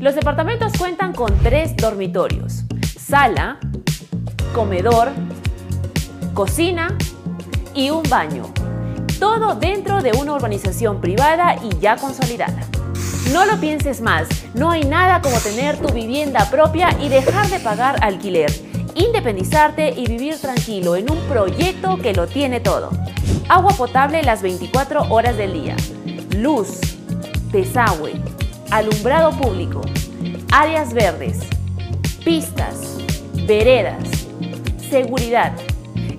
Los departamentos cuentan con tres dormitorios, sala, comedor, cocina y un baño. Todo dentro de una urbanización privada y ya consolidada. No lo pienses más, no hay nada como tener tu vivienda propia y dejar de pagar alquiler, independizarte y vivir tranquilo en un proyecto que lo tiene todo. Agua potable las 24 horas del día, luz, desagüe, alumbrado público, áreas verdes, pistas, veredas, seguridad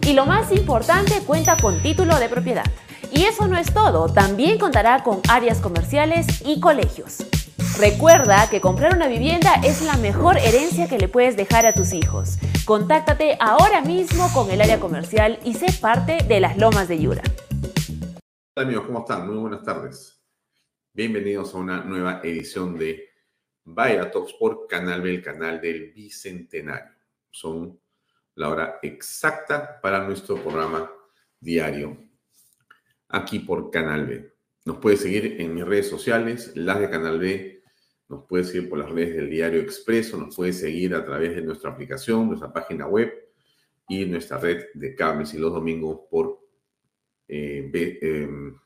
y lo más importante cuenta con título de propiedad. Y eso no es todo, también contará con áreas comerciales y colegios. Recuerda que comprar una vivienda es la mejor herencia que le puedes dejar a tus hijos. Contáctate ahora mismo con el área comercial y sé parte de las Lomas de Yura. Hola amigos, ¿cómo están? Muy buenas tardes. Bienvenidos a una nueva edición de Vaya Talks por Canal B, el canal del Bicentenario. Son la hora exacta para nuestro programa diario aquí por Canal B. Nos puede seguir en mis redes sociales, las de Canal B, nos puede seguir por las redes del Diario Expreso, nos puede seguir a través de nuestra aplicación, nuestra página web y nuestra red de cables y los domingos por eh, em,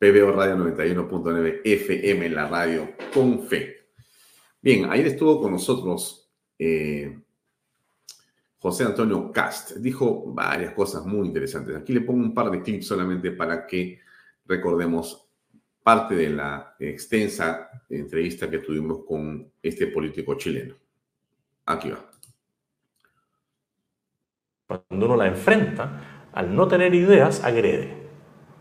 PBO Radio 91.9 FM, la radio con fe. Bien, ayer estuvo con nosotros eh, José Antonio Cast. Dijo varias cosas muy interesantes. Aquí le pongo un par de clips solamente para que recordemos parte de la extensa entrevista que tuvimos con este político chileno. Aquí va. Cuando uno la enfrenta, al no tener ideas, agrede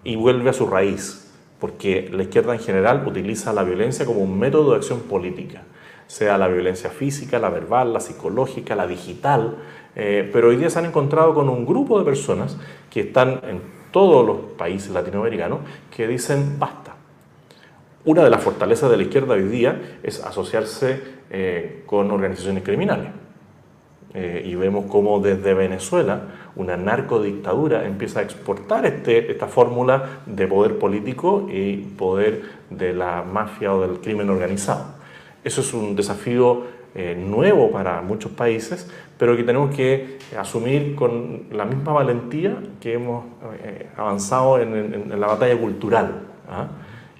y vuelve a su raíz porque la izquierda en general utiliza la violencia como un método de acción política, sea la violencia física, la verbal, la psicológica, la digital, eh, pero hoy día se han encontrado con un grupo de personas que están en todos los países latinoamericanos que dicen basta. Una de las fortalezas de la izquierda hoy día es asociarse eh, con organizaciones criminales. Eh, y vemos cómo desde Venezuela una narcodictadura empieza a exportar este, esta fórmula de poder político y poder de la mafia o del crimen organizado. Eso es un desafío eh, nuevo para muchos países, pero que tenemos que asumir con la misma valentía que hemos eh, avanzado en, la batalla cultural. ¿ah?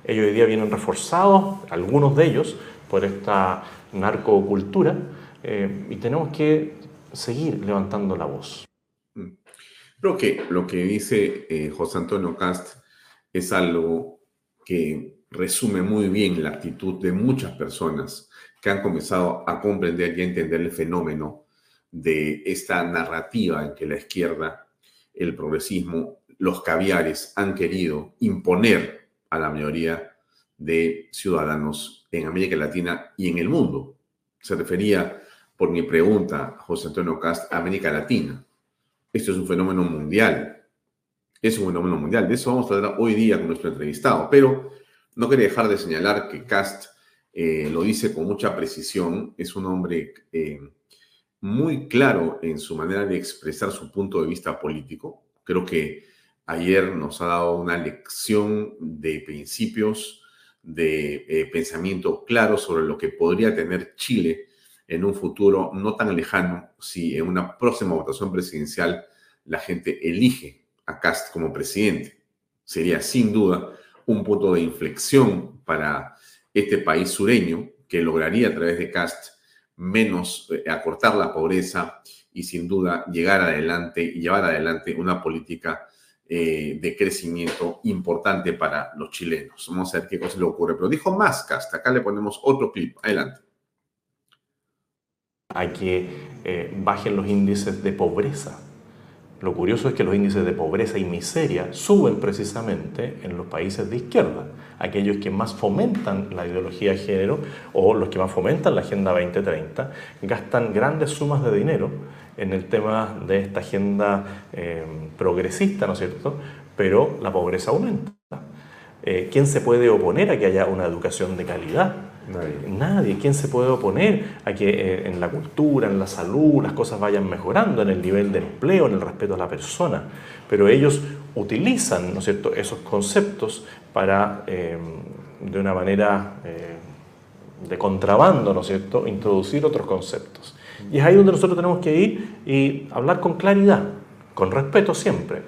Ellos hoy día vienen reforzados, algunos de ellos, por esta narcocultura, y tenemos que seguir levantando la voz. Creo que lo que dice eh, José Antonio Cast es algo que resume muy bien la actitud de muchas personas que han comenzado a comprender y a entender el fenómeno de esta narrativa en que la izquierda, el progresismo, los caviares han querido imponer a la mayoría de ciudadanos en América Latina y en el mundo. Se refería por mi pregunta, José Antonio Cast, América Latina. Esto es un fenómeno mundial. Es un fenómeno mundial. De eso vamos a hablar hoy día con nuestro entrevistado. Pero no quería dejar de señalar que Cast eh, lo dice con mucha precisión. Es un hombre eh, muy claro en su manera de expresar su punto de vista político. Creo que ayer nos ha dado una lección de principios, de eh, pensamiento claro sobre lo que podría tener Chile en un futuro no tan lejano si en una próxima votación presidencial la gente elige a Cast como presidente. Sería sin duda un punto de inflexión para este país sureño que lograría a través de Cast menos eh, acortar la pobreza y sin duda llegar adelante y llevar adelante una política eh, de crecimiento importante para los chilenos. Vamos a ver qué cosa le ocurre. Pero dijo más Cast. Acá le ponemos otro clip. Adelante. Hay que eh, bajen los índices de pobreza lo curioso es que los índices de pobreza y miseria suben precisamente en los países de izquierda, aquellos que más fomentan la ideología de género o los que más fomentan la Agenda 2030, gastan grandes sumas de dinero en el tema de esta agenda eh, progresista, ¿no es cierto? Pero la pobreza aumenta. Eh, ¿Quién se puede oponer a que haya una educación de calidad? Nadie. ¿Quién se puede oponer a que eh, en la cultura, en la salud, las cosas vayan mejorando, en el nivel de empleo, en el respeto a la persona? Pero ellos utilizan, ¿no es cierto?, esos conceptos para, em, de una manera eh, de contrabando, ¿no es cierto?, introducir otros conceptos. Y es ahí donde nosotros tenemos que ir y hablar con claridad, con respeto siempre,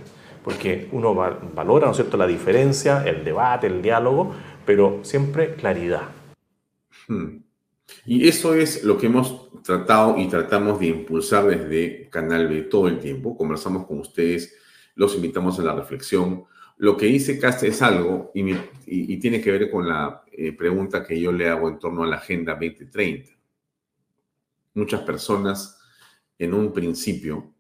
porque uno valora, ¿no es cierto?, la diferencia, el debate, el diálogo, pero siempre claridad. Hmm. Y eso es lo que hemos tratado y tratamos de impulsar desde Canal B todo el tiempo. Conversamos con ustedes, los invitamos a la reflexión. Lo que dice Cast es algo y, tiene que ver con la eh, pregunta que yo le hago en torno a la Agenda 2030. Muchas personas en un principio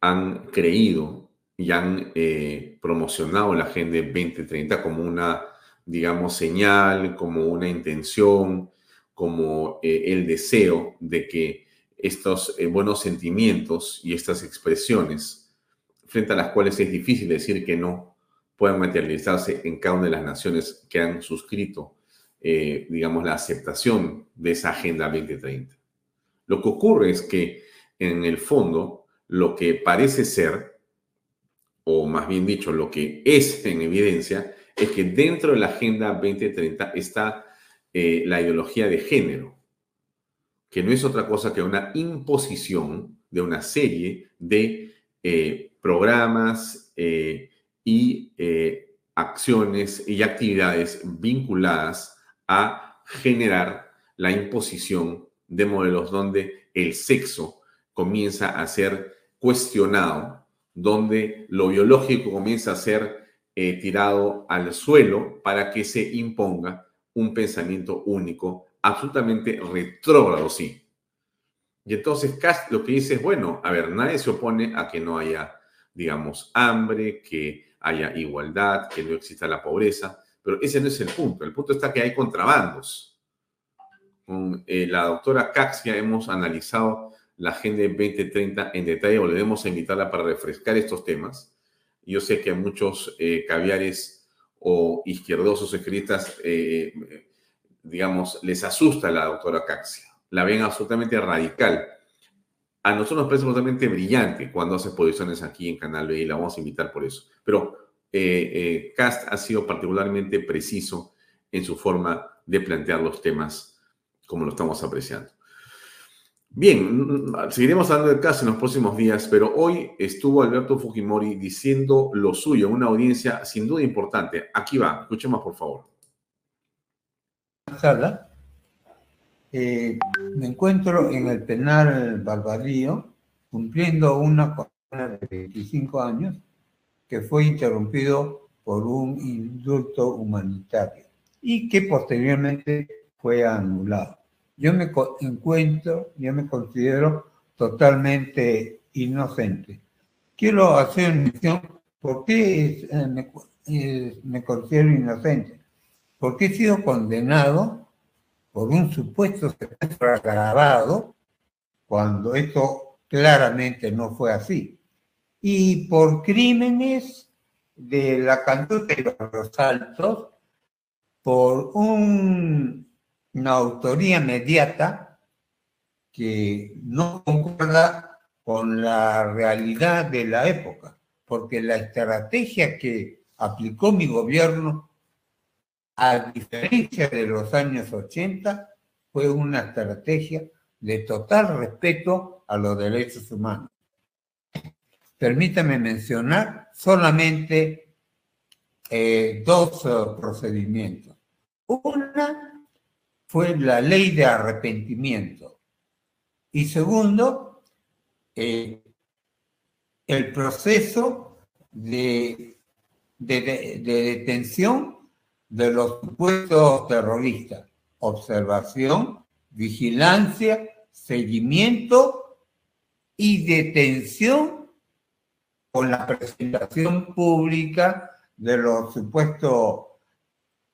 han creído y han eh, promocionado la Agenda 2030 como una digamos, señal, como una intención, como eh, el deseo de que estos eh, buenos sentimientos y estas expresiones, frente a las cuales es difícil decir que no, puedan materializarse en cada una de las naciones que han suscrito, eh, digamos, la aceptación de esa Agenda 2030. Lo que ocurre es que, en el fondo, lo que parece ser, o más bien dicho, lo que es en evidencia, es que dentro de la Agenda 2030 está eh, la ideología de género, que no es otra cosa que una imposición de una serie de eh, programas eh, y acciones y actividades vinculadas a generar la imposición de modelos donde el sexo comienza a ser cuestionado, donde lo biológico comienza a ser eh, tirado al suelo para que se imponga un pensamiento único, absolutamente retrógrado, sí. Y entonces Cast lo que dice es, bueno, a ver, nadie se opone a que no haya, digamos, hambre, que haya igualdad, que no exista la pobreza, pero ese no es el punto. El punto está que hay contrabandos. Con eh, la doctora Caxia hemos analizado la Agenda 2030 en detalle, volveremos a invitarla para refrescar estos temas. Yo sé que muchos eh, caviares o izquierdosos escritas, eh, digamos, les asusta la doctora Caxia. La ven absolutamente radical. A nosotros nos parece absolutamente brillante cuando hace posiciones aquí en Canal B y la vamos a invitar por eso. Pero eh, Cast ha sido particularmente preciso en su forma de plantear los temas como lo estamos apreciando. Bien, seguiremos hablando del caso en los próximos días, pero hoy estuvo Alberto Fujimori diciendo lo suyo, una audiencia sin duda importante. Aquí va, escuchemos por favor. Sala, eh, me encuentro en el penal Barbadillo cumpliendo una condena de 25 años que fue interrumpido por un indulto humanitario y que posteriormente fue anulado yo me encuentro, yo me considero totalmente inocente. Quiero hacer mención, ¿por qué eh, me, considero inocente? Porque he sido condenado por un supuesto secuestro agravado, cuando esto claramente no fue así, y por crímenes de la cantuta y los altos, por un una autoría mediata que no concuerda con la realidad de la época. porque la estrategia que aplicó mi gobierno, a diferencia de los años 80, fue una estrategia de total respeto a los derechos humanos. Permítame mencionar solamente eh, dos uh, procedimientos. Una fue la ley de arrepentimiento y segundo, eh, el proceso de, de, detención de los supuestos terroristas, observación, vigilancia, seguimiento y detención con la presentación pública de los supuestos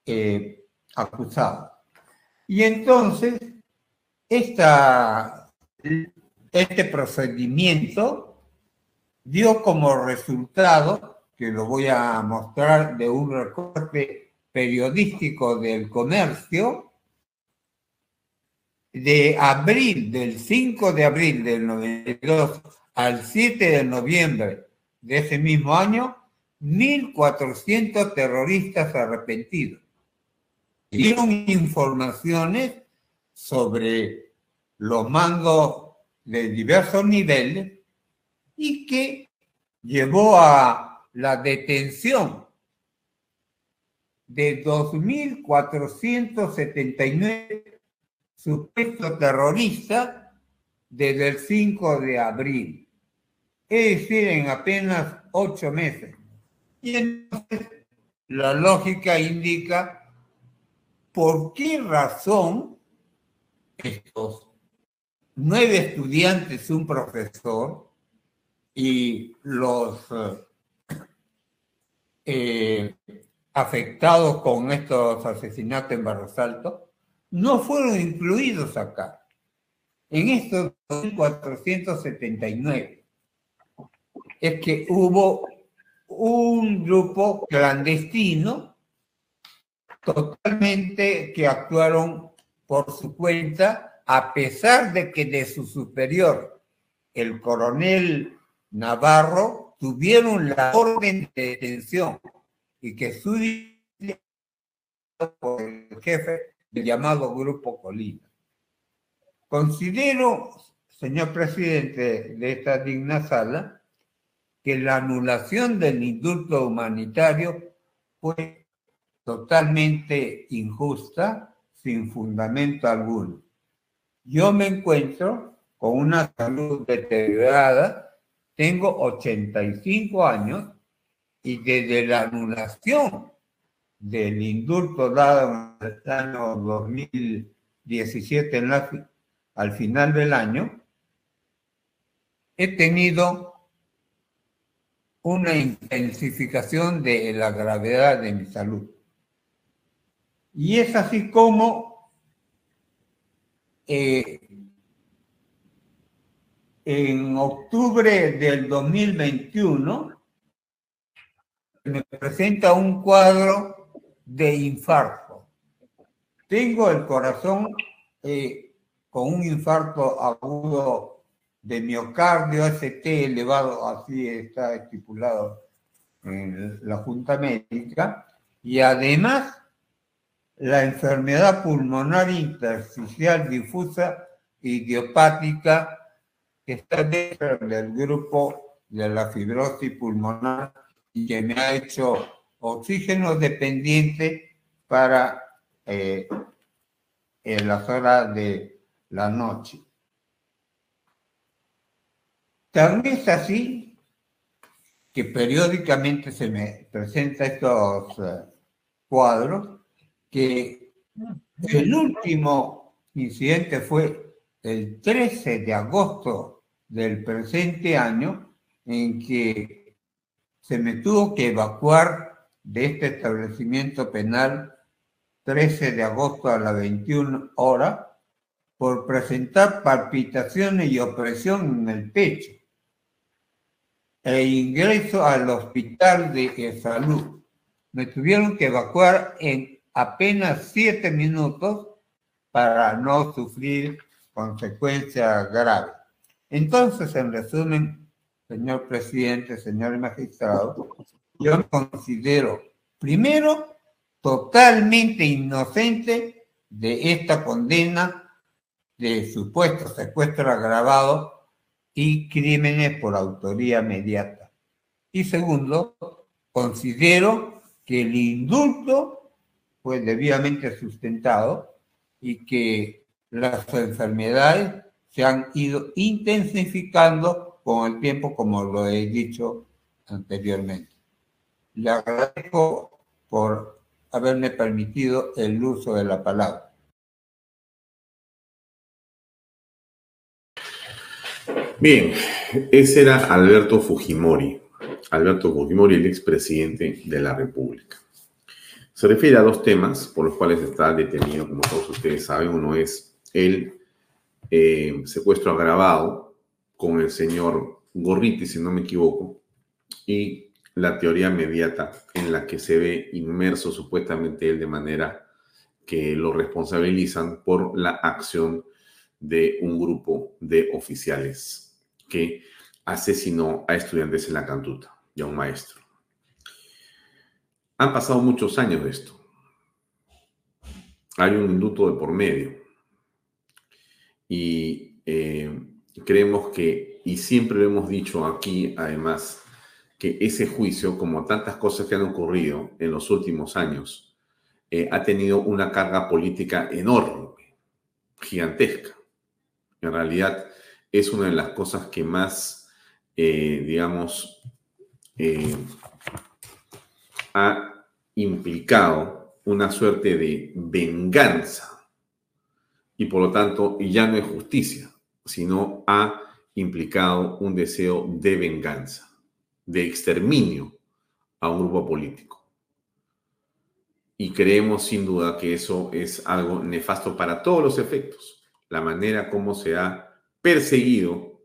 eh, acusados. Y entonces, este procedimiento dio como resultado, que lo voy a mostrar de un recorte periodístico del comercio, de abril, del 5 de abril del 92 al 7 de noviembre de ese mismo año, 1.400 terroristas arrepentidos. Dieron informaciones sobre los mandos de diversos niveles y que llevó a la detención de 2.479 supuestos terroristas desde el 5 de abril, es decir, en apenas ocho meses. Y entonces la lógica indica por qué razón estos nueve estudiantes, un profesor, y los eh, afectados con estos asesinatos en Barros Alto no fueron incluidos acá. En estos 479 es que hubo un grupo clandestino totalmente que actuaron por su cuenta, a pesar de que de su superior, el coronel Navarro tuvieron la orden de detención y que su por el jefe del llamado Grupo Colina. Considero, señor presidente de esta digna sala, que la anulación del indulto humanitario fue totalmente injusta, sin fundamento alguno. Yo me encuentro con una salud deteriorada tengo 85 años y desde la anulación del indulto dado en el año 2017 al final del año, he tenido una intensificación de la gravedad de mi salud. Y es así como eh, en octubre del 2021 me presenta un cuadro de infarto. Tengo el corazón eh, con un infarto agudo de miocardio, ST elevado, así está estipulado en la Junta Médica, y además la enfermedad pulmonar intersticial difusa idiopática que está dentro del grupo de la fibrosis pulmonar y que me ha hecho oxígeno dependiente para eh, en las horas de la noche. También es así que periódicamente se me presentan estos eh, cuadros, que el último incidente fue el 13 de agosto del presente año en que se me tuvo que evacuar de este establecimiento penal 13 de agosto a las 21 horas por presentar palpitaciones y opresión en el pecho e ingreso al hospital de salud. Me tuvieron que evacuar en apenas siete minutos para no sufrir consecuencia grave. Entonces, en resumen, señor presidente, señor magistrado, yo me considero, primero, totalmente inocente de esta condena de supuesto secuestro agravado y crímenes por autoría mediata. Y segundo, considero que el indulto fue debidamente sustentado y que las enfermedades se han ido intensificando con el tiempo, como lo he dicho anteriormente. Le agradezco por haberme permitido el uso de la palabra. Bien, ese era Alberto Fujimori. Alberto Fujimori, el expresidente de la República. Se refiere a dos temas por los cuales está detenido, como todos ustedes saben. Uno es el eh, secuestro agravado con el señor Gorriti, si no me equivoco, y la teoría mediata en la que se ve inmerso supuestamente él de manera que lo responsabilizan por la acción de un grupo de oficiales que asesinó a estudiantes en la cantuta y a un maestro. Han pasado muchos años de esto. Hay un indulto de por medio. Y eh, creemos que, y siempre lo hemos dicho aquí, además, que ese juicio, como tantas cosas que han ocurrido en los últimos años, eh, ha tenido una carga política enorme, gigantesca. En realidad, es una de las cosas que más, eh, digamos, ha implicado una suerte de venganza y por lo tanto ya no es justicia, sino ha implicado un deseo de venganza, de exterminio a un grupo político. Y creemos sin duda que eso es algo nefasto para todos los efectos. La manera como se ha perseguido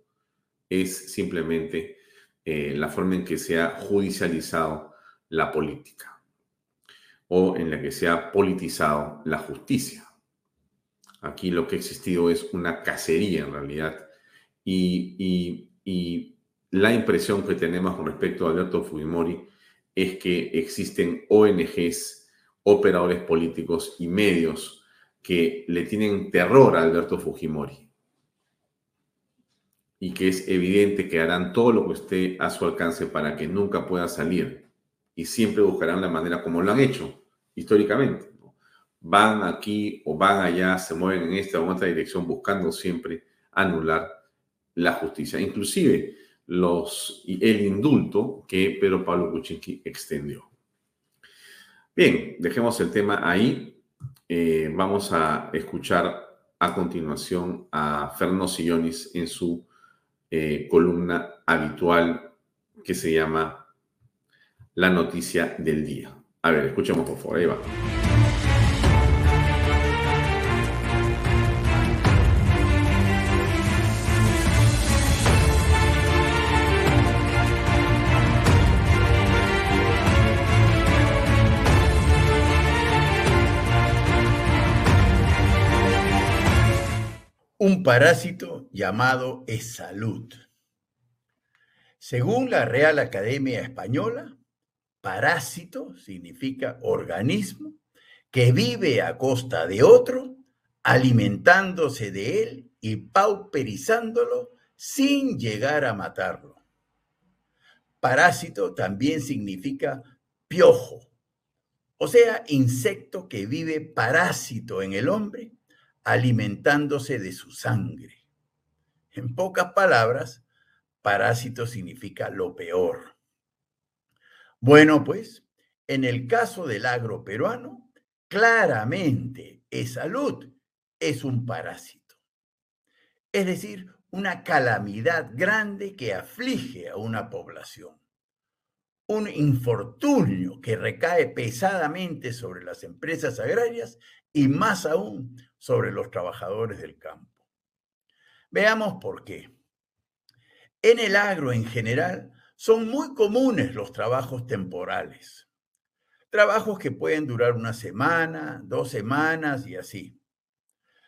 es simplemente eh, la forma en que se ha judicializado la política o en la que se ha politizado la justicia. Aquí lo que ha existido es una cacería en realidad y, y la impresión que tenemos con respecto a Alberto Fujimori es que existen ONGs, operadores políticos y medios que le tienen terror a Alberto Fujimori y que es evidente que harán todo lo que esté a su alcance para que nunca pueda salir y siempre buscarán la manera como lo han hecho históricamente. Van aquí o van allá, se mueven en esta o en otra dirección buscando siempre anular la justicia, inclusive los, el indulto que Pedro Pablo Kuczynski extendió. Bien, dejemos el tema ahí. Eh, vamos a escuchar a continuación a Fernando Sillonis en su eh, columna habitual que se llama La noticia del día. A ver, escuchemos por favor, ahí va. un parásito llamado salud. Según la Real Academia Española, parásito significa organismo que vive a costa de otro, alimentándose de él y pauperizándolo sin llegar a matarlo. Parásito también significa piojo, o sea, insecto que vive parásito en el hombre alimentándose de su sangre. En pocas palabras, parásito significa lo peor. Bueno, pues, en el caso del agro peruano, claramente salud es un parásito. Es decir, una calamidad grande que aflige a una población. Un infortunio que recae pesadamente sobre las empresas agrarias y más aún sobre los trabajadores del campo. Veamos por qué. En el agro en general son muy comunes los trabajos temporales. Trabajos que pueden durar una semana, dos semanas y así.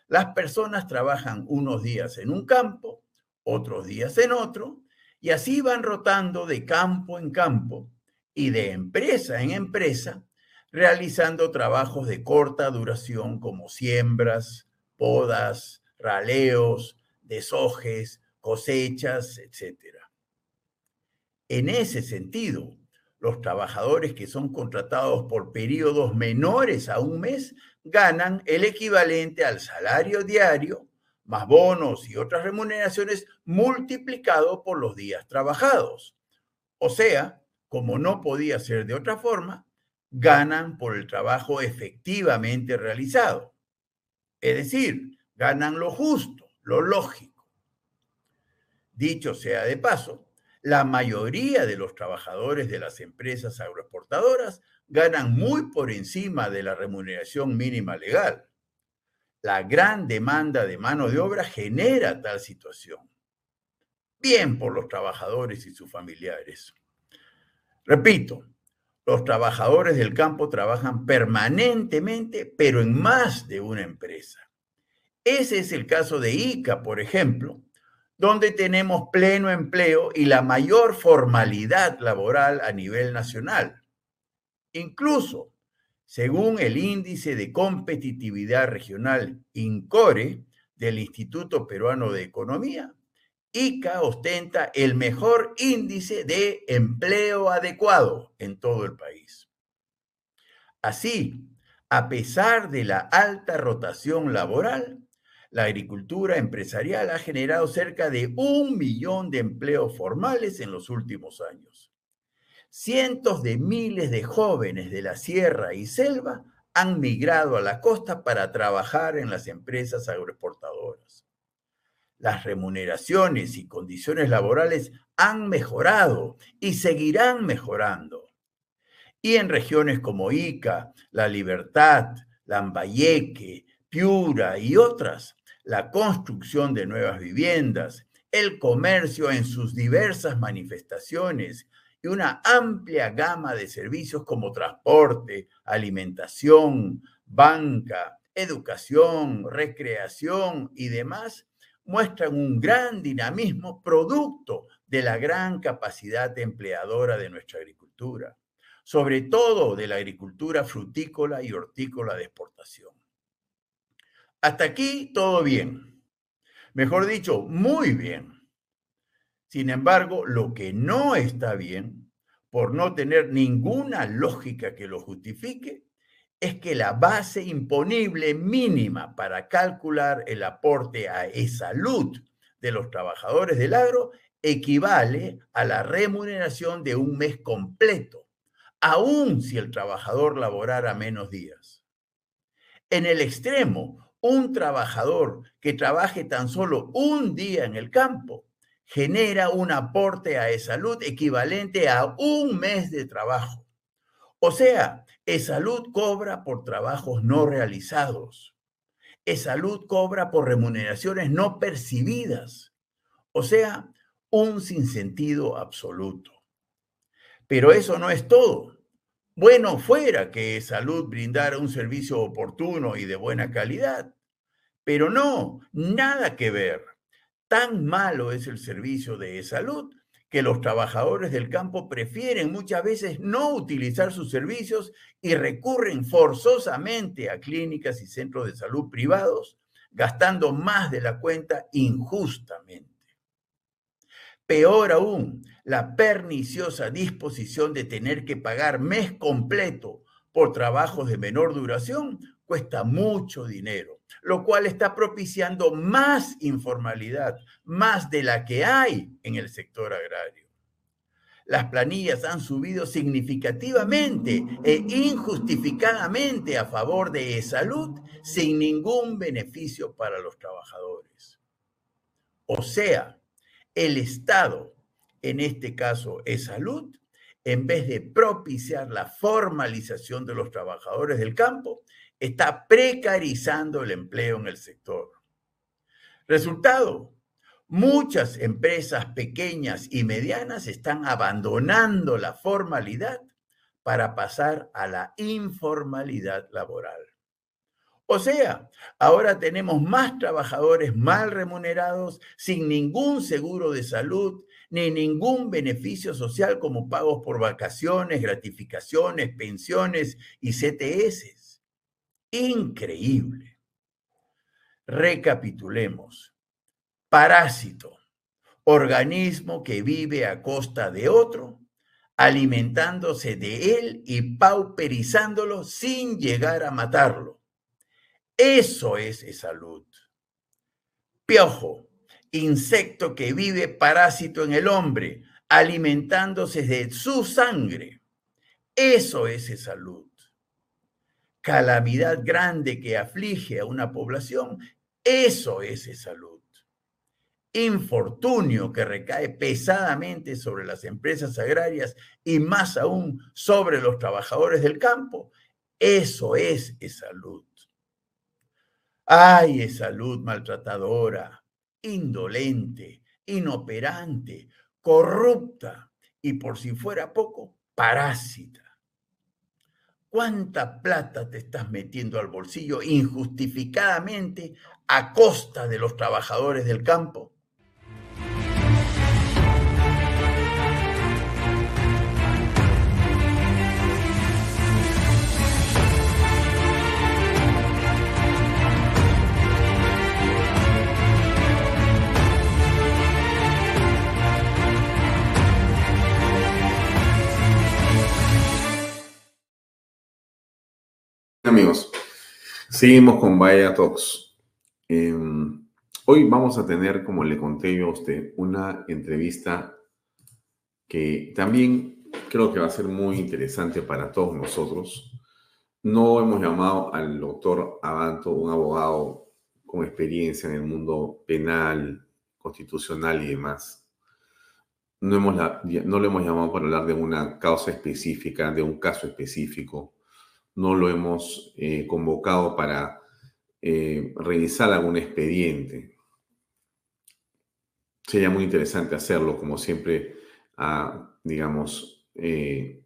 Las personas trabajan unos días en un campo, otros días en otro, Y así van rotando de campo en campo y de empresa en empresa, realizando trabajos de corta duración como siembras, podas, raleos, desojes, cosechas, etc. En ese sentido, los trabajadores que son contratados por periodos menores a un mes ganan el equivalente al salario diario, más bonos y otras remuneraciones multiplicado por los días trabajados. O sea, como no podía ser de otra forma, ganan por el trabajo efectivamente realizado. Es decir, ganan lo justo, lo lógico. Dicho sea de paso, la mayoría de los trabajadores de las empresas agroexportadoras ganan muy por encima de la remuneración mínima legal. La gran demanda de mano de obra genera tal situación. Bien por los trabajadores y sus familiares. Repito, los trabajadores del campo trabajan permanentemente, pero en más de una empresa. Ese es el caso de ICA, por ejemplo, donde tenemos pleno empleo y la mayor formalidad laboral a nivel nacional. Incluso, según el índice de competitividad regional INCORE del Instituto Peruano de Economía, ICA ostenta el mejor índice de empleo adecuado en todo el país. Así, a pesar de la alta rotación laboral, la agricultura empresarial ha generado cerca de un millón de empleos formales en los últimos años. Cientos de miles de jóvenes de la sierra y selva han migrado a la costa para trabajar en las empresas agroexportadoras. Las remuneraciones y condiciones laborales han mejorado y seguirán mejorando. Y en regiones como Ica, La Libertad, Lambayeque, Piura y otras, la construcción de nuevas viviendas, el comercio en sus diversas manifestaciones y una amplia gama de servicios como transporte, alimentación, banca, educación, recreación y demás, muestran un gran dinamismo producto de la gran capacidad empleadora de nuestra agricultura, sobre todo de la agricultura frutícola y hortícola de exportación. Hasta aquí todo bien. Mejor dicho, muy bien. Sin embargo, lo que no está bien, por no tener ninguna lógica que lo justifique, es que la base imponible mínima para calcular el aporte a e-salud de los trabajadores del agro equivale a la remuneración de un mes completo, aun si el trabajador laborara menos días. En el extremo, un trabajador que trabaje tan solo un día en el campo genera un aporte a salud equivalente a un mes de trabajo. O sea, salud cobra por trabajos no realizados. salud cobra por remuneraciones no percibidas. O sea, un sinsentido absoluto. Pero eso no es todo. Bueno fuera que salud brindara un servicio oportuno y de buena calidad, pero no, nada que ver. Tan malo es el servicio de salud que los trabajadores del campo prefieren muchas veces no utilizar sus servicios y recurren forzosamente a clínicas y centros de salud privados, gastando más de la cuenta injustamente. Peor aún, la perniciosa disposición de tener que pagar mes completo por trabajos de menor duración cuesta mucho dinero, lo cual está propiciando más informalidad, más de la que hay en el sector agrario. Las planillas han subido significativamente e injustificadamente a favor de salud sin ningún beneficio para los trabajadores. O sea, el Estado, en este caso es salud, en vez de propiciar la formalización de los trabajadores del campo, está precarizando el empleo en el sector. Resultado, muchas empresas pequeñas y medianas están abandonando la formalidad para pasar a la informalidad laboral. O sea, ahora tenemos más trabajadores mal remunerados, sin ningún seguro de salud, ni ningún beneficio social como pagos por vacaciones, gratificaciones, pensiones y CTS. Increíble. Recapitulemos. Parásito, organismo que vive a costa de otro, alimentándose de él y pauperizándolo sin llegar a matarlo. Eso es salud. Piojo, insecto que vive parásito en el hombre, alimentándose de su sangre. Eso es salud. Calamidad grande que aflige a una población, eso es salud. Infortunio que recae pesadamente sobre las empresas agrarias y más aún sobre los trabajadores del campo, eso es salud. Ay, salud maltratadora, indolente, inoperante, corrupta y por si fuera poco, parásita. ¿Cuánta plata te estás metiendo al bolsillo injustificadamente a costa de los trabajadores del campo? Amigos, seguimos con Vaya Talks. Em, hoy vamos a tener, como le conté yo a usted, una entrevista que también creo que va a ser muy interesante para todos nosotros. No hemos llamado al doctor Abanto, un abogado con experiencia en el mundo penal, constitucional y demás. No, hemos no lo hemos llamado para hablar de una causa específica, de un caso específico no lo hemos eh, convocado para eh, revisar algún expediente. Sería muy interesante hacerlo, como siempre ha, digamos, eh,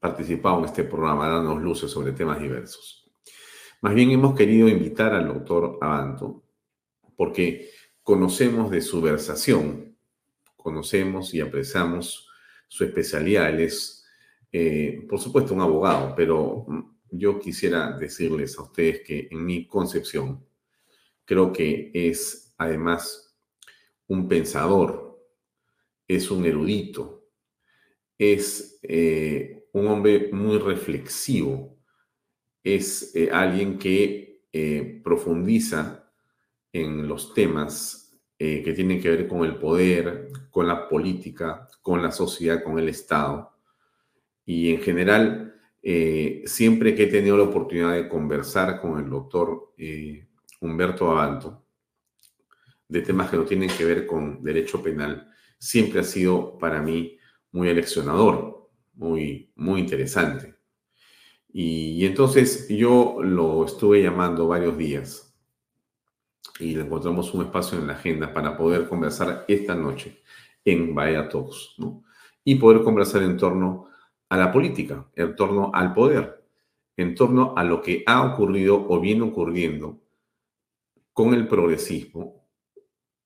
participado en este programa, dando luces sobre temas diversos. Más bien hemos querido invitar al doctor Abanto, porque conocemos de su versación, conocemos y apreciamos su especialidad. Él es, por supuesto, un abogado, pero yo quisiera decirles a ustedes que en mi concepción creo que es además un pensador, es un erudito, es eh, un hombre muy reflexivo, es eh, alguien que eh, profundiza en los temas que tienen que ver con el poder, con la política, con la sociedad, con el Estado. Y en general eh, siempre que he tenido la oportunidad de conversar con el doctor eh, Humberto Abanto de temas que no tienen que ver con derecho penal, siempre ha sido para mí muy eleccionador, muy, muy interesante. Y, entonces yo lo estuve llamando varios días y le encontramos un espacio en la agenda para poder conversar esta noche en Vaya Talks. Y poder conversar en torno a la política, en torno al poder, en torno a lo que ha ocurrido o viene ocurriendo con el progresismo,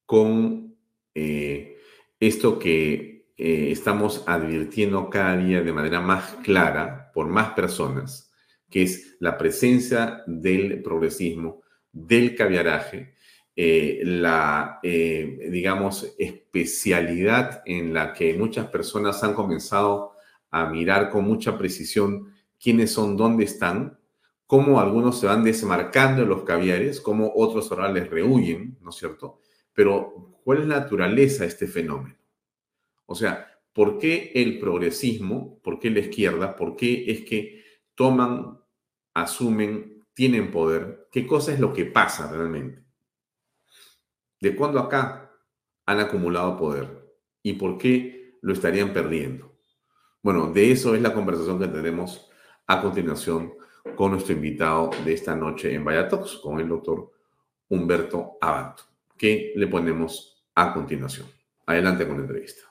con eh, esto que eh, estamos advirtiendo cada día de manera más clara por más personas, que es la presencia del progresismo, del caviaraje, eh, la, digamos, especialidad en la que muchas personas han comenzado a mirar con mucha precisión quiénes son, dónde están, cómo algunos se van desmarcando en los caviares, cómo otros ahora les rehuyen, ¿no es cierto? Pero, ¿cuál es la naturaleza de este fenómeno? O sea, ¿por qué el progresismo, por qué la izquierda, por qué es que toman, asumen, tienen poder? ¿Qué cosa es lo que pasa realmente? ¿De cuándo acá han acumulado poder? ¿Y por qué lo estarían perdiendo? Bueno, de eso es la conversación que tendremos a continuación con nuestro invitado de esta noche en Vallatox, con el doctor Humberto Abato, que le ponemos a continuación. Adelante con la entrevista.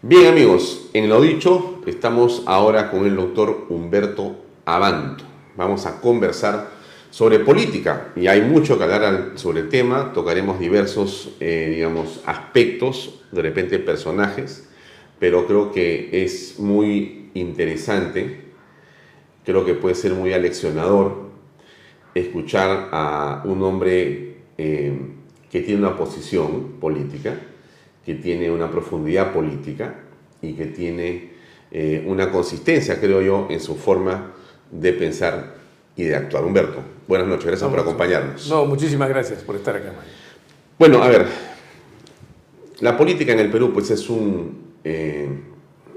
Bien amigos, en lo dicho, estamos ahora con el doctor Humberto Abanto. Vamos a conversar sobre política y hay mucho que hablar sobre el tema. Tocaremos diversos, eh, digamos, aspectos, de repente personajes, pero creo que es muy interesante, creo que puede ser muy aleccionador escuchar a un hombre eh, que tiene una posición política, que tiene una profundidad política y que tiene eh, una consistencia, creo yo, en su forma de pensar y de actuar. Humberto, buenas noches, gracias por acompañarnos. No, muchísimas gracias por estar acá. Bueno, a ver, la política en el Perú pues es un eh,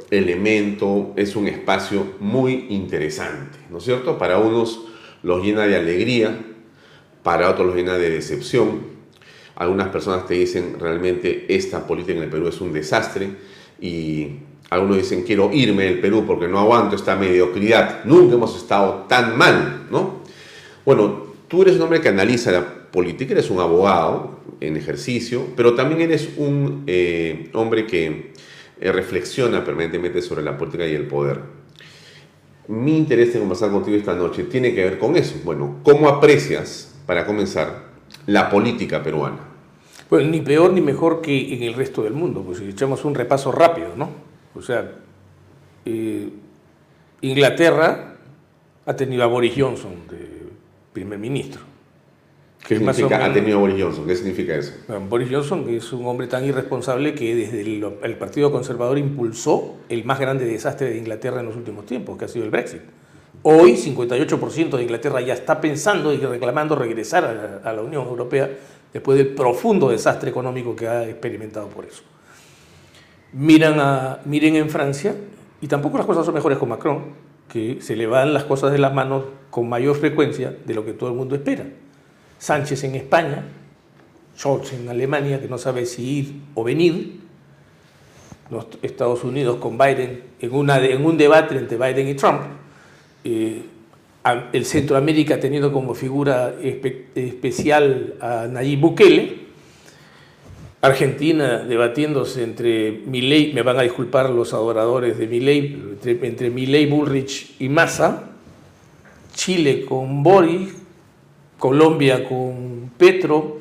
elemento, es un espacio muy interesante, ¿no es cierto? Para unos los llena de alegría, para otros los llena de decepción. Algunas personas te dicen realmente esta política en el Perú es un desastre y algunos dicen quiero irme del Perú porque no aguanto esta mediocridad. Nunca hemos estado tan mal, ¿no? Bueno, tú eres un hombre que analiza la política, eres un abogado en ejercicio, pero también eres un eh, hombre que eh, reflexiona permanentemente sobre la política y el poder. Mi interés en conversar contigo esta noche tiene que ver con eso. Bueno, ¿cómo aprecias, para comenzar, la política peruana? Bueno, ni peor ni mejor que en el resto del mundo, pues si echamos un repaso rápido, ¿no? O sea, eh, Inglaterra ha tenido a Boris Johnson de primer ministro. ¿Qué significa ha tenido a Boris Johnson? ¿Qué significa eso? Boris Johnson es un hombre tan irresponsable que desde el, Partido Conservador impulsó el más grande desastre de Inglaterra en los últimos tiempos, que ha sido el Brexit. Hoy 58% de Inglaterra ya está pensando y reclamando regresar a la Unión Europea después del profundo desastre económico que ha experimentado por eso miren en Francia y tampoco las cosas son mejores con Macron, que se le van las cosas de las manos con mayor frecuencia de lo que todo el mundo espera. Sánchez en España, Scholz en Alemania, que no sabe si ir o venir, los Estados Unidos con Biden en un debate entre Biden y Trump, eh, el Centroamérica teniendo como figura especial a Nayib Bukele, Argentina debatiéndose entre Milei, me van a disculpar los adoradores de Milei, entre, entre Bullrich y Massa, Chile con Boris, Colombia con Petro,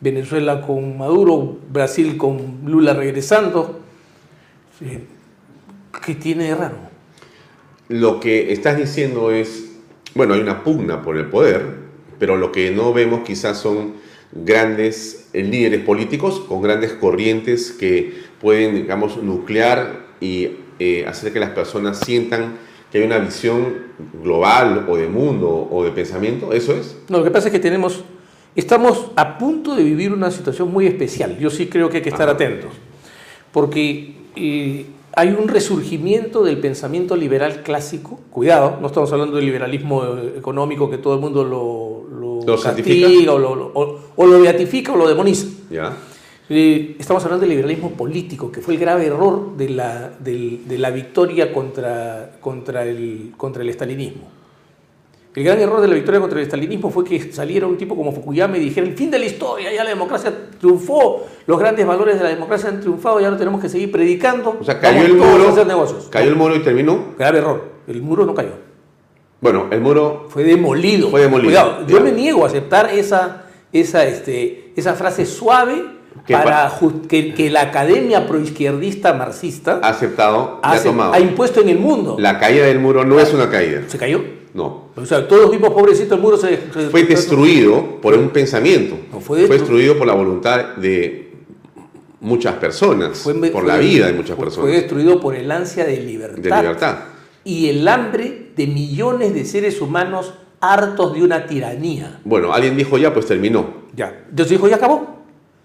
Venezuela con Maduro, Brasil con Lula regresando. ¿Qué tiene de raro? Lo que estás diciendo es, bueno, hay una pugna por el poder, pero lo que no vemos quizás son grandes eh, líderes políticos con grandes corrientes que pueden, digamos, nuclear y eh, hacer que las personas sientan que hay una visión global o de mundo o de pensamiento, ¿eso es? No, lo que pasa es que tenemos, estamos a punto de vivir una situación muy especial. Yo sí creo que hay que estar atentos, porque eh, hay un resurgimiento del pensamiento liberal clásico. Cuidado, no estamos hablando del liberalismo económico que todo el mundo lo, lo, castiga o lo, o, lo, beatifica o lo demoniza. ¿Ya? Estamos hablando del liberalismo político, que fue el grave error de la, de la victoria contra, contra, el, contra el estalinismo. El gran error de la victoria contra el estalinismo fue que saliera un tipo como Fukuyama y dijera, el fin de la historia, ya la democracia triunfó, los grandes valores de la democracia han triunfado, ya no tenemos que seguir predicando. O sea, cayó el muro, cayó el muro y terminó. Grave error, el muro no cayó. Bueno, el muro fue demolido. Fue demolido. Cuidado, yo me niego a aceptar esa, esa, este, esa frase suave para que, que, la academia proizquierdista marxista ha aceptado, ha, tomado. ha impuesto en el mundo. La caída del muro no es una caída. ¿Se cayó? No. O sea, todos vimos, pobrecito, el muro se... fue destruido por un pensamiento. fue, destruido por la voluntad de muchas personas, por la vida de muchas personas. Fue destruido por el ansia de libertad. De libertad. Y el hambre de millones de seres humanos hartos de una tiranía. Bueno, alguien dijo ya, pues terminó. Ya. Entonces dijo, ya acabó.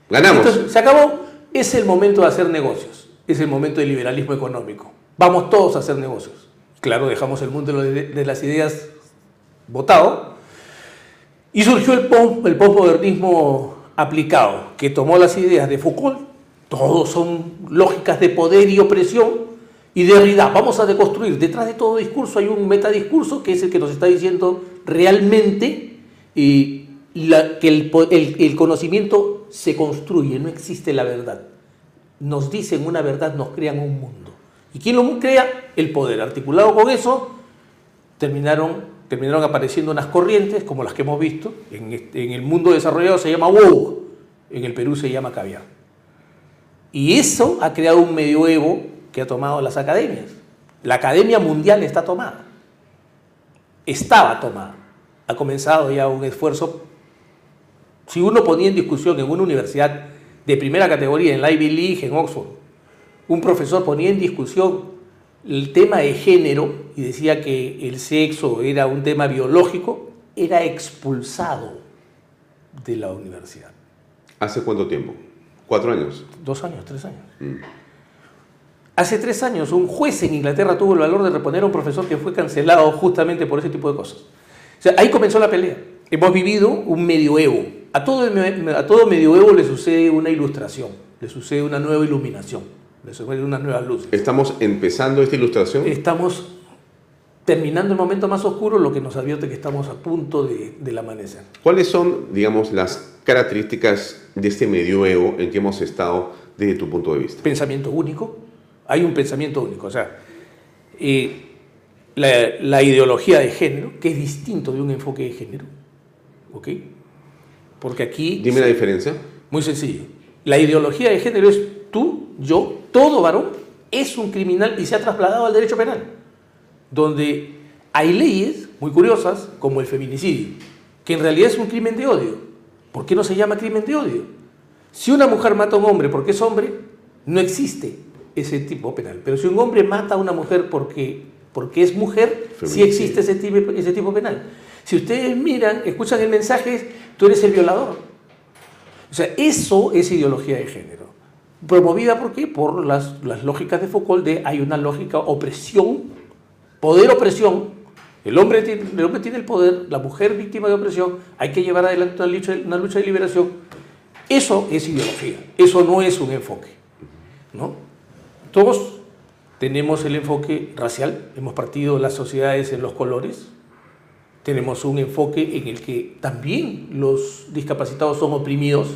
Ganamos. Entonces, se acabó. Es el momento de hacer negocios. Es el momento del liberalismo económico. Vamos todos a hacer negocios. Claro, dejamos el mundo de, las ideas votado. Y surgió el, postmodernismo aplicado, que tomó las ideas de Foucault. Todos son lógicas de poder y opresión y Derrida, vamos a deconstruir. Detrás de todo discurso hay un metadiscurso que es el que nos está diciendo realmente que el, conocimiento se construye, no existe la verdad. Nos dicen una verdad, nos crean un mundo. ¿Y quién lo crea? El poder. Articulado con eso, terminaron, terminaron apareciendo unas corrientes como las que hemos visto. En, este- el mundo desarrollado se llama WOW, en el Perú se llama caviar. Y eso ha creado un medioevo que ha tomado las academias. La academia mundial está tomada. Estaba tomada. Ha comenzado ya un esfuerzo. Si uno ponía en discusión en una universidad de primera categoría, en la Ivy League, en Oxford, un profesor ponía en discusión el tema de género y decía que el sexo era un tema biológico, era expulsado de la universidad. ¿Hace cuánto tiempo? ¿Cuatro años? Dos años, tres años. Hace tres años un juez en Inglaterra tuvo el valor de reponer a un profesor que fue cancelado justamente por ese tipo de cosas. O sea, ahí comenzó la pelea. Hemos vivido un medioevo. A todo, a todo medioevo le sucede una ilustración, le sucede una nueva iluminación, le sucede unas nuevas luces. Estamos empezando esta ilustración. Estamos terminando el momento más oscuro, lo que nos advierte que estamos a punto de- del amanecer. ¿Cuáles son, digamos, las características de este medioevo en que hemos estado desde tu punto de vista? pensamiento único. Hay un pensamiento único. O sea, eh, la, la ideología de género, que es distinto de un enfoque de género. ¿Ok? Porque aquí. Dime la diferencia. Muy sencillo. La ideología de género es tú, yo, todo varón es un criminal y se ha trasladado al derecho penal. Donde hay leyes muy curiosas, como el feminicidio, que en realidad es un crimen de odio. ¿Por qué no se llama crimen de odio? Si una mujer mata a un hombre porque es hombre, no existe ese tipo penal. Pero si un hombre mata a una mujer porque, porque es mujer, sí existe ese tipo, ese tipo penal. Si ustedes miran, escuchan el mensaje, tú eres el violador. O sea, eso es ideología de género. Promovida ¿por qué? Por las, las lógicas de Foucault de hay una lógica opresión, poder-opresión. El hombre, tiene, el hombre tiene el poder, la mujer víctima de opresión, hay que llevar adelante una lucha, una lucha de liberación. Eso es ideología, eso no es un enfoque. ¿no? Todos tenemos el enfoque racial, hemos partido las sociedades en los colores, tenemos un enfoque en el que también los discapacitados son oprimidos.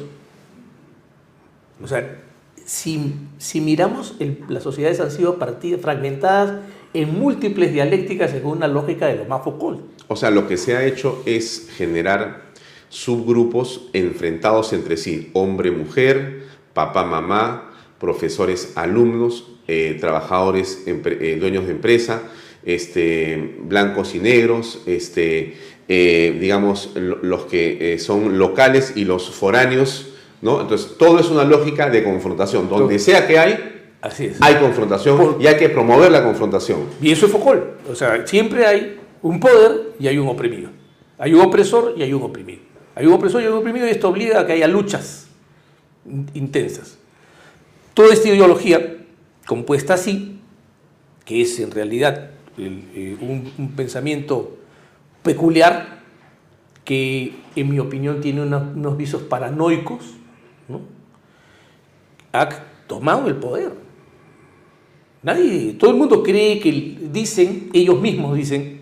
O sea, si, si miramos, las sociedades han sido partidas, fragmentadas en múltiples dialécticas según una lógica de lo más Foucault. O sea, lo que se ha hecho es generar subgrupos enfrentados entre sí, hombre-mujer, papá-mamá, profesores, alumnos, eh, trabajadores, eh, dueños de empresa, este, blancos y negros, este, eh, digamos, lo- los que son locales y los foráneos, ¿no? Entonces, todo es una lógica de confrontación. Donde sea que hay, Así es. hay confrontación Por- y hay que promover la confrontación. Y eso es Foucault. O sea, siempre hay un poder y hay un oprimido. Hay un opresor y hay un oprimido. Hay un opresor y hay un oprimido y esto obliga a que haya luchas in- intensas. Toda esta ideología, compuesta así, que es en realidad el- eh, un, un pensamiento peculiar, que en mi opinión tiene una- unos visos paranoicos, ¿no? ha tomado el poder. Nadie, todo el mundo cree que dicen, ellos mismos dicen,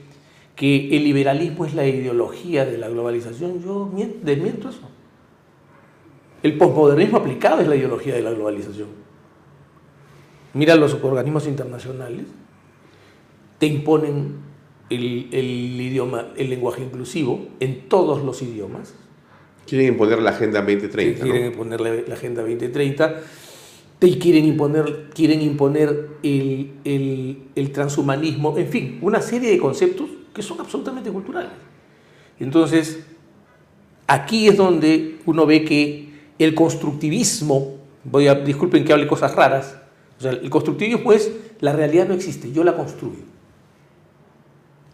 que el liberalismo es la ideología de la globalización. Yo mien- desmiento eso. El posmodernismo aplicado es la ideología de la globalización. Mira los organismos internacionales, te imponen el, el idioma, el lenguaje inclusivo en todos los idiomas. Quieren imponer la Agenda Te 2030. ¿no? quieren imponer la, la Agenda 2030, te quieren imponer, quieren imponer el, el- el transhumanismo, en fin, una serie de conceptos que son absolutamente culturales. Entonces, aquí es donde uno ve que el constructivismo, voy a, disculpen que hable cosas raras, o sea, el constructivismo es la realidad no existe, yo la construyo.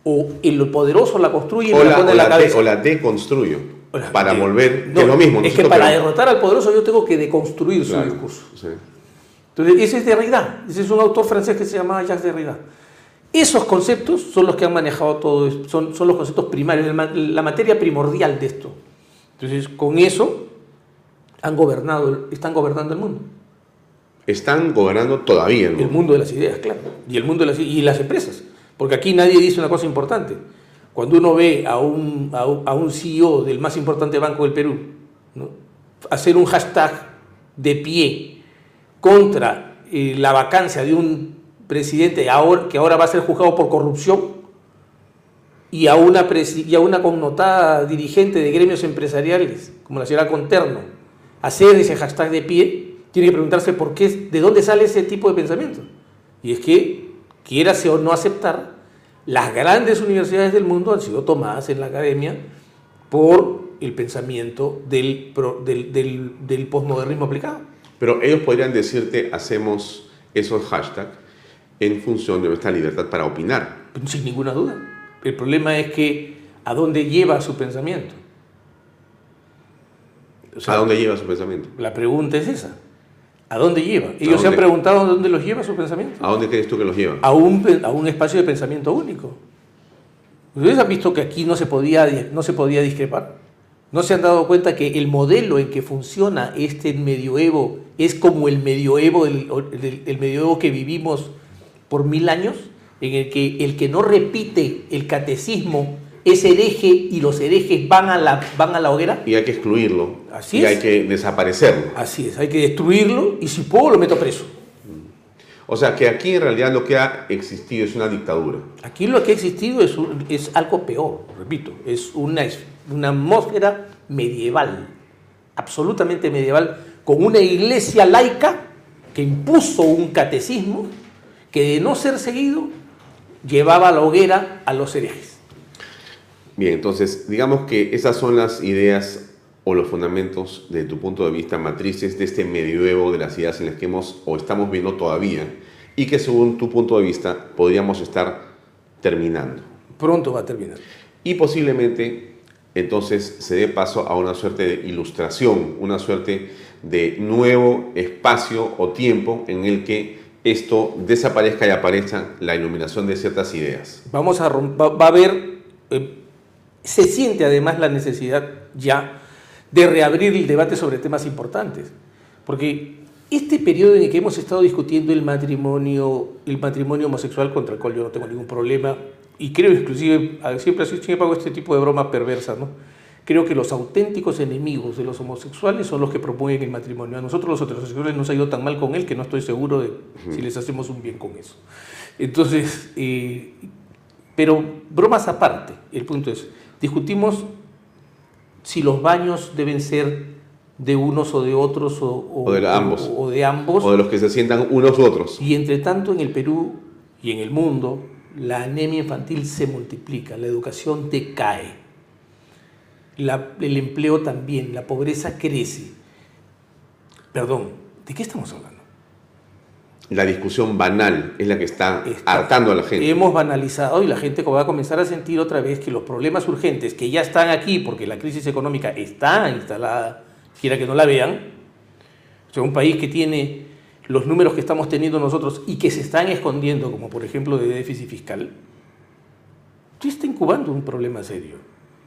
O el poderoso la construye y O me la pone o en la la de- cabeza. o la deconstruyo para eh, volver, no, que es lo mismo. Es que para derrotar al poderoso yo tengo que deconstruir su Claro, discurso. sí. Entonces, ese es Derrida, ese es un autor francés que se llamaba Jacques Derrida. Esos conceptos son los que han manejado todo esto, son, son los conceptos primarios, el ma- la materia primordial de esto. Entonces, con eso han gobernado, están gobernando el mundo. Están gobernando todavía el El mundo. mundo de las ideas, claro. Y el mundo de las y las empresas. Porque aquí nadie dice una cosa importante. Cuando uno ve a un, a un, CEO del más importante banco del Perú ¿no? hacer un hashtag de pie contra eh, la vacancia de un presidente ahora, que ahora va a ser juzgado por corrupción, y a una, y a una connotada dirigente de gremios empresariales, como la señora Conterno, hacer ese hashtag de pie, tiene que preguntarse por qué, de dónde sale ese tipo de pensamiento. Y es que, quiérase o no aceptar, las grandes universidades del mundo han sido tomadas en la academia por el pensamiento del, del, del, del posmodernismo aplicado. Pero ellos podrían decirte, hacemos esos hashtags en función de nuestra libertad para opinar. Sin ninguna duda. El problema es que a dónde lleva su pensamiento. O sea, ¿A dónde lleva su pensamiento? La pregunta es esa. ¿A dónde lleva? Ellos se han preguntado a dónde los lleva su pensamiento. ¿A dónde crees tú que los lleva? A un, a un espacio de pensamiento único. ¿Ustedes han visto que aquí no se, podía, no se podía discrepar? ¿No se han dado cuenta que el modelo en que funciona este medioevo es como el medioevo, del- del- el medioevo que vivimos por mil años? En el que el que no repite el catecismo es hereje y los herejes van a la, van a la hoguera. Y hay que excluirlo. Así y es. hay que desaparecerlo. Así es, hay que destruirlo y si puedo lo meto preso. O sea que aquí en realidad lo que ha existido es una dictadura. Aquí lo que ha existido es, un- es algo peor, repito, es una, una atmósfera medieval, absolutamente medieval, con una iglesia laica que impuso un catecismo que de no ser seguido llevaba a la hoguera a los herejes. Bien, entonces digamos que esas son las ideas o los fundamentos de tu punto de vista matrices de este medioevo de las ideas en las que hemos o estamos viendo todavía y que según tu punto de vista podríamos estar terminando. Pronto va a terminar. Y posiblemente entonces se dé paso a una suerte de ilustración, una suerte de nuevo espacio o tiempo en el que esto desaparezca y aparezca la iluminación de ciertas ideas. Vamos a va, va a haber, eh, se siente además la necesidad ya de reabrir el debate sobre temas importantes, porque este periodo en el que hemos estado discutiendo el matrimonio, el matrimonio homosexual contra el cual yo no tengo ningún problema y creo inclusive siempre así siempre hago este tipo de bromas perversas, ¿no? Creo que los auténticos enemigos de los homosexuales son los que promueven el matrimonio. A nosotros los heterosexuales nos ha ido tan mal con él que no estoy seguro de si les hacemos un bien con eso. Entonces, eh, pero bromas aparte, el punto es, discutimos si los baños deben ser de unos o de otros o, O de ambos. o- o de ambos. O de los que se sientan unos u otros. Y entre tanto en el Perú y en el mundo, la anemia infantil se multiplica, la educación decae, la- el empleo también, la pobreza crece. Perdón, ¿de qué estamos hablando? La discusión banal es la que está, Está- hartando a la gente. Hemos banalizado y la gente va a comenzar a sentir otra vez que los problemas urgentes que ya están aquí porque la crisis económica está instalada, quiera que no la vean, o sea, un país que tiene los números que estamos teniendo nosotros y que se están escondiendo, como por ejemplo de déficit fiscal, ya está incubando un problema serio.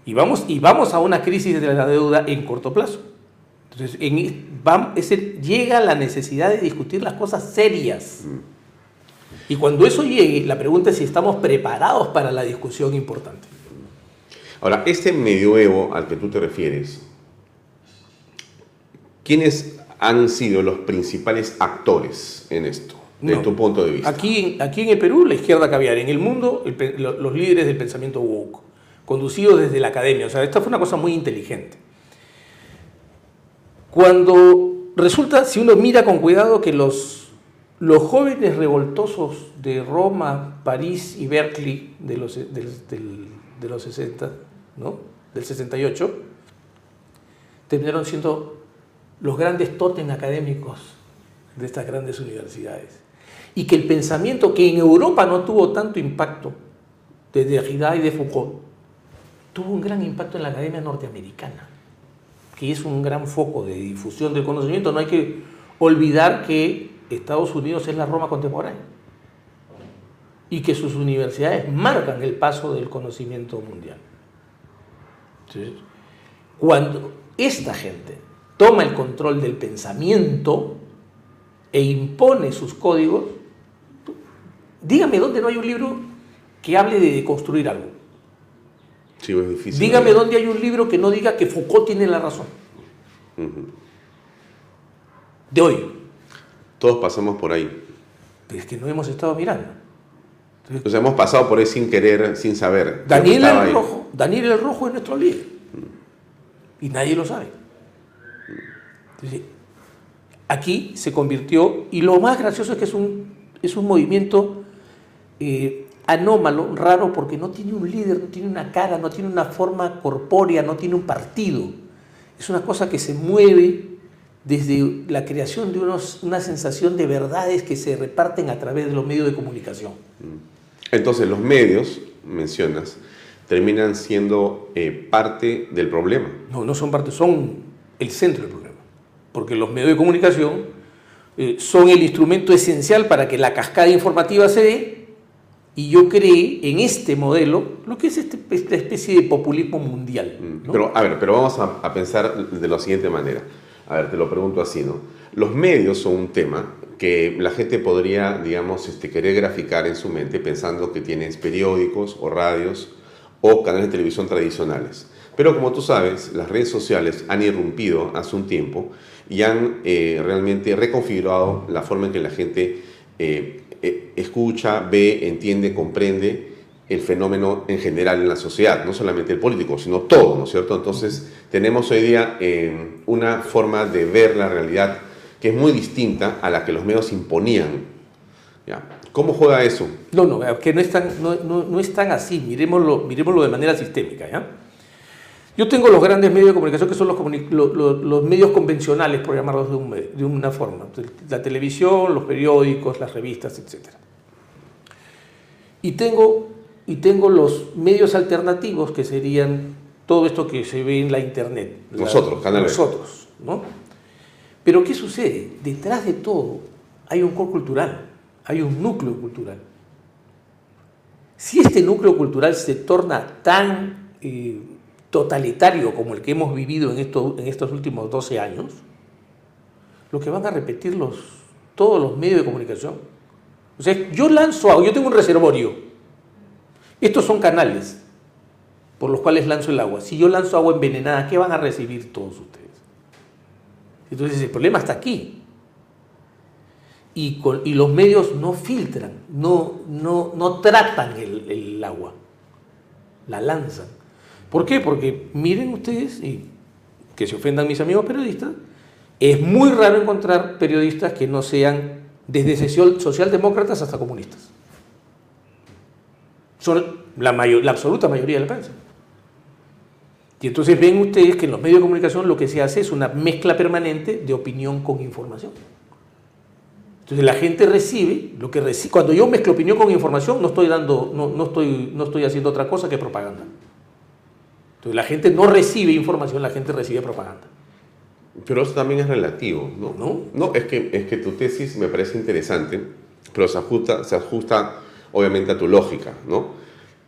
Y vamos, y vamos a una crisis de la deuda en corto plazo. Entonces, en, vam- ese- llega la necesidad de discutir las cosas serias. Y cuando eso llegue, la pregunta es si estamos preparados para la discusión importante. Ahora, este medioevo al que tú te refieres, ¿quiénes han sido los principales actores en esto, de No. tu punto de vista? Aquí, aquí en el Perú, la izquierda caviar. En el mundo, el los líderes del pensamiento woke, conducidos desde la academia. O sea, esta fue una cosa muy inteligente. Cuando resulta, si uno mira con cuidado, que los, los jóvenes revoltosos de Roma, París y Berkeley de los, de los 60, ¿no? del 68, terminaron siendo los grandes tótem académicos de estas grandes universidades. Y que el pensamiento que en Europa no tuvo tanto impacto, de Derrida y de Foucault, tuvo un gran impacto en la academia norteamericana, que es un gran foco de difusión del conocimiento. No hay que olvidar que Estados Unidos es la Roma contemporánea y que sus universidades marcan el paso del conocimiento mundial. Cuando esta gente toma el control del pensamiento e impone sus códigos, dígame dónde no hay un libro que hable de construir algo. Sí, es difícil. Dígame dónde hay un libro que no diga que Foucault tiene la razón. De hoy. Todos pasamos por ahí. Pero es que no hemos estado mirando. Entonces hemos pasado por ahí sin querer, sin saber. Daniel el. Rojo, Daniel el Rojo es nuestro líder. Y nadie lo sabe. Entonces, aquí se convirtió, y lo más gracioso es que es un, es un movimiento eh, anómalo, raro, porque no tiene un líder, no tiene una cara, no tiene una forma corpórea, no tiene un partido. Es una cosa que se mueve desde la creación de unos- una sensación de verdades que se reparten a través de los medios de comunicación. Entonces los medios, mencionas, terminan siendo eh, parte del problema. No, no son parte, son el centro del problema. Porque los medios de comunicación eh, son el instrumento esencial para que la cascada informativa se dé. Y yo creé en este modelo lo que es este- esta especie de populismo mundial. Mm, ¿no? Pero, a ver, pero vamos a, a pensar de la siguiente manera. A ver, te lo pregunto así, ¿no? Los medios son un tema que la gente podría, digamos, este, querer graficar en su mente pensando que tienes periódicos o radios o canales de televisión tradicionales. Pero como tú sabes, las redes sociales han irrumpido hace un tiempo y han eh, realmente reconfigurado la forma en que la gente eh, eh, escucha, ve, entiende, comprende el fenómeno en general en la sociedad, no solamente el político, sino todo, ¿no es cierto? Entonces, tenemos hoy día eh, una forma de ver la realidad que es muy distinta a la que los medios imponían. ¿ya? ¿Cómo juega eso? No, no, que no es tan, no, no- no es tan así, miremoslo, miremoslo de manera sistémica. ¿ya? Yo tengo los grandes medios de comunicación que son los, medios convencionales, por llamarlos de, un me- de una forma. La televisión, los periódicos, las revistas, etc. Y tengo, y tengo los medios alternativos que serían todo esto que se ve en la internet. La- Nosotros, Canal B. Nosotros, ¿no? Pero ¿qué sucede? Detrás de todo hay un core cultural, hay un núcleo cultural. Si este núcleo cultural se torna tan eh, totalitario como el que hemos vivido en, esto- en estos últimos 12 años, lo que van a repetir los, todos los medios de comunicación. O sea, yo lanzo agua, yo tengo un reservorio. Estos son canales por los cuales lanzo el agua. Si yo lanzo agua envenenada, ¿qué van a recibir todos ustedes? Entonces el problema está aquí. Y, los medios no filtran, no tratan el, el agua, la lanzan. ¿Por qué? Porque miren ustedes, y que se ofendan mis amigos periodistas, es muy raro encontrar periodistas que no sean desde social- socialdemócratas hasta comunistas. Son la, mayo- la absoluta mayoría de la prensa. Y entonces ven ustedes que en los medios de comunicación lo que se hace es una mezcla permanente de opinión con información. Entonces la gente recibe lo que recibe. Cuando yo mezclo opinión con información, no estoy dando, no, no estoy, no estoy haciendo otra cosa que propaganda. Entonces la gente no recibe información, la gente recibe propaganda. Pero eso también es relativo, ¿no? ¿No? No, es que, es que tu tesis me parece interesante, pero se ajusta, se ajusta obviamente a tu lógica, ¿no?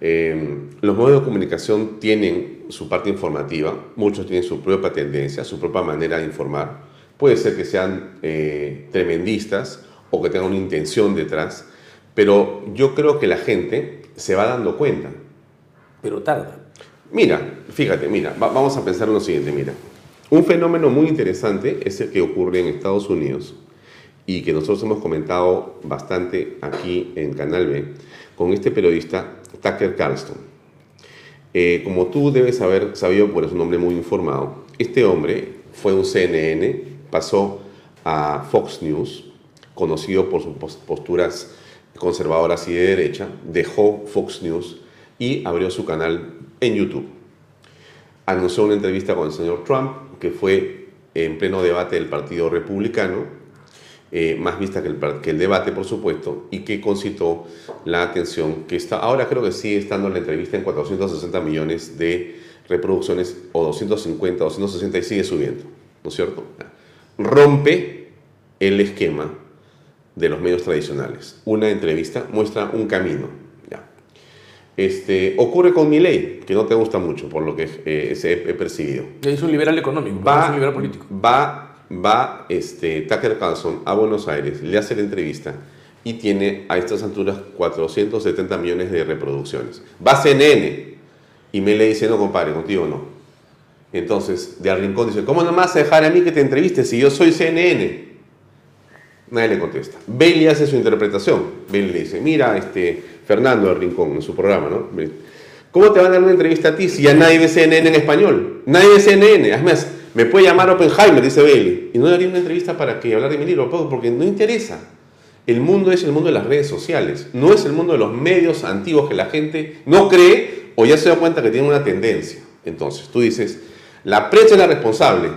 Eh, los medios de comunicación tienen su parte informativa, muchos tienen su propia tendencia, su propia manera de informar. Puede ser que sean eh, tremendistas o que tengan una intención detrás, pero yo creo que la gente se va dando cuenta. Pero tarda. Mira, fíjate, mira, va- vamos a pensar en lo siguiente, mira. Un fenómeno muy interesante es el que ocurre en Estados Unidos y que nosotros hemos comentado bastante aquí en Canal B con este periodista Tucker Carlson. Eh, como tú debes haber sabido, por es un hombre muy informado, este hombre fue un CNN, pasó a Fox News, conocido por sus pos- posturas conservadoras y de derecha, dejó Fox News y abrió su canal en YouTube. Anunció una entrevista con el señor Trump, que fue en pleno debate del Partido Republicano, eh, más vista que el, que el debate, por supuesto, y que concitó la atención que está, ahora creo que sigue estando la entrevista en 460 millones de reproducciones, o 250, 260, y sigue subiendo, ¿no es cierto? Rompe el esquema de los medios tradicionales. Una entrevista muestra un camino. Este, ocurre con mi ley, que no te gusta mucho, por lo que eh, he, he percibido Es un liberal económico, no es va, un liberal político. va, va este, Tucker Carlson a Buenos Aires, le hace la entrevista y tiene a estas alturas 470 millones de reproducciones. Va a CNN y me le dice, no compadre, contigo no. Entonces, de al rincón dice, ¿cómo no me vas a dejar a mí que te entreviste si yo soy CNN? Nadie le contesta. Bailey hace su interpretación. Bailey le dice, mira, este, Fernando del Rincón en su programa, ¿no? ¿Cómo te van a dar una entrevista a ti si ya nadie ve CNN en español? Nadie ve CNN. Además, me puede llamar Oppenheimer, dice Bailey. Y no le haría una entrevista para que hablar de mi libro, porque no interesa. El mundo es el mundo de las redes sociales, no es el mundo de los medios antiguos que la gente no cree o ya se da cuenta que tiene una tendencia. Entonces, tú dices, la prensa es la responsable.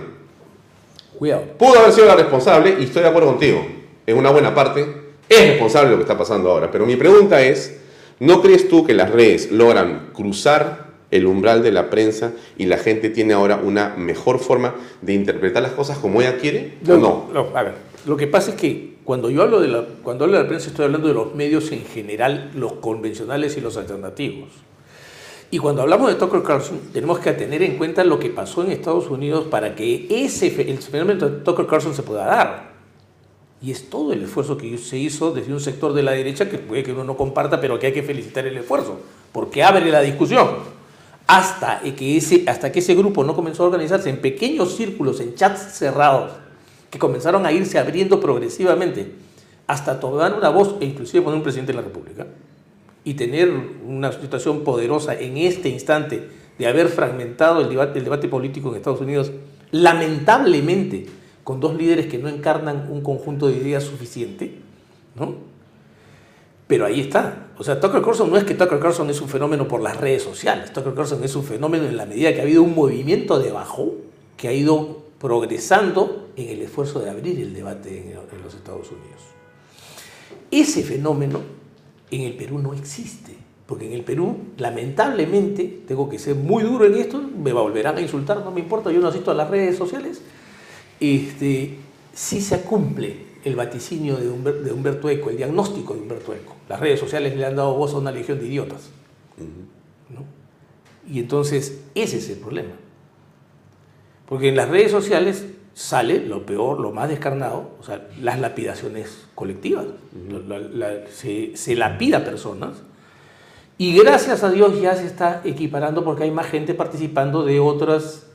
Cuidado. Pudo haber sido la responsable y estoy de acuerdo contigo. En una buena parte es responsable de lo que está pasando ahora. Pero mi pregunta es, ¿no crees tú que las redes logran cruzar el umbral de la prensa y la gente tiene ahora una mejor forma de interpretar las cosas como ella quiere? ¿O no? no a ver, lo que pasa es que cuando yo hablo de la, cuando hablo de la prensa estoy hablando de los medios en general, los convencionales y los alternativos. Y cuando hablamos de Tucker Carlson, tenemos que tener en cuenta lo que pasó en Estados Unidos para que ese, el fenómeno de Tucker Carlson se pueda dar. Y es todo el esfuerzo que se hizo desde un sector de la derecha que puede que uno no comparta, pero que hay que felicitar el esfuerzo, porque abre la discusión. Hasta que ese, hasta que ese grupo no comenzó a organizarse en pequeños círculos, en chats cerrados, que comenzaron a irse abriendo progresivamente, hasta tomar una voz e inclusive poner un presidente de la República y tener una situación poderosa en este instante de haber fragmentado el debate, el debate político en Estados Unidos, lamentablemente con dos líderes que no encarnan un conjunto de ideas suficiente, ¿no? Pero ahí está. O sea, Tucker Carlson no es que Tucker Carlson es un fenómeno por las redes sociales. Tucker Carlson es un fenómeno en la medida que ha habido un movimiento debajo que ha ido progresando en el esfuerzo de abrir el debate en los Estados Unidos. Ese fenómeno en el Perú no existe, porque en el Perú, lamentablemente, tengo que ser muy duro en esto, me volverán a insultar, no me importa, yo no asisto a las redes sociales, este, sí se cumple el vaticinio de, Humberto Eco, el diagnóstico de Humberto Eco. Las redes sociales le han dado voz a una legión de idiotas. Y entonces ese es el problema. Porque en las redes sociales sale lo peor, lo más descarnado, o sea, las lapidaciones colectivas. se, se, lapida personas. Y gracias a Dios ya se está equiparando porque hay más gente participando de otras...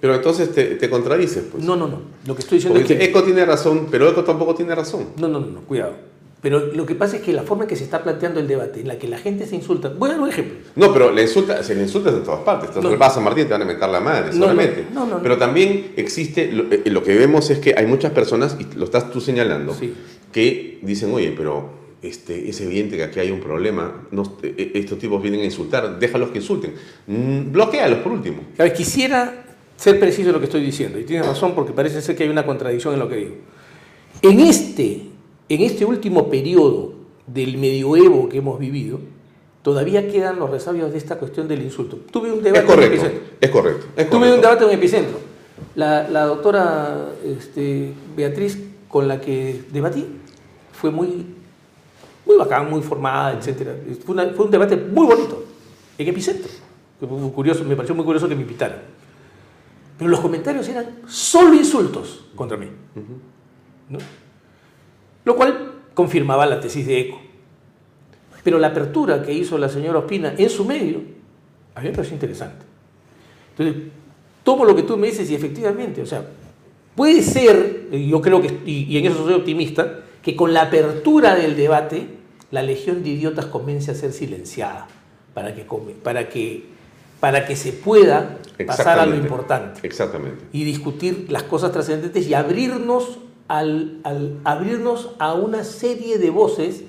Pero entonces te, te contradices, pues. No, no, no. Lo que estoy diciendo es que... Eco tiene razón, pero Eco tampoco tiene razón. No, no, no, no, cuidado. Pero lo que pasa es que la forma en que se está planteando el debate, en la que la gente se insulta. Voy a dar un ejemplo. No, pero le insulta, se le insulta en todas partes. Entonces, vas a Martín te van a meter la madre, solamente. No, pero también existe, eh, lo, que vemos es que hay muchas personas, y lo estás tú señalando, que dicen, oye, pero este, es evidente que aquí hay un problema, e, e, estos tipos vienen a insultar, déjalos que insulten. Mm, bloquealos por último. quisiera ser preciso en lo que estoy diciendo, y tienes razón porque parece ser que hay una contradicción en lo que digo. En este en este último periodo del medioevo que hemos vivido, todavía quedan los resabios de esta cuestión del insulto. Tuve un debate es correcto, en Epicentro. Es correcto. Tuve un debate en Epicentro. La, doctora este, Beatriz con la que debatí fue muy, muy bacán, muy formada, etc. Fue, un debate muy bonito en Epicentro. curioso, me pareció muy curioso que me invitaran. Pero los comentarios eran solo insultos contra mí. ¿no? Lo cual confirmaba la tesis de Eco. Pero la apertura que hizo la señora Ospina en su medio, a mí me pareció interesante. Entonces, tomo lo que tú me dices y efectivamente, o sea, puede ser, yo creo que, y, en eso soy optimista, que con la apertura del debate, la legión de idiotas comience a ser silenciada para que, para que, para que se pueda pasar a lo importante. Exactamente. Y discutir las cosas trascendentes y abrirnos al, abrirnos a una serie de voces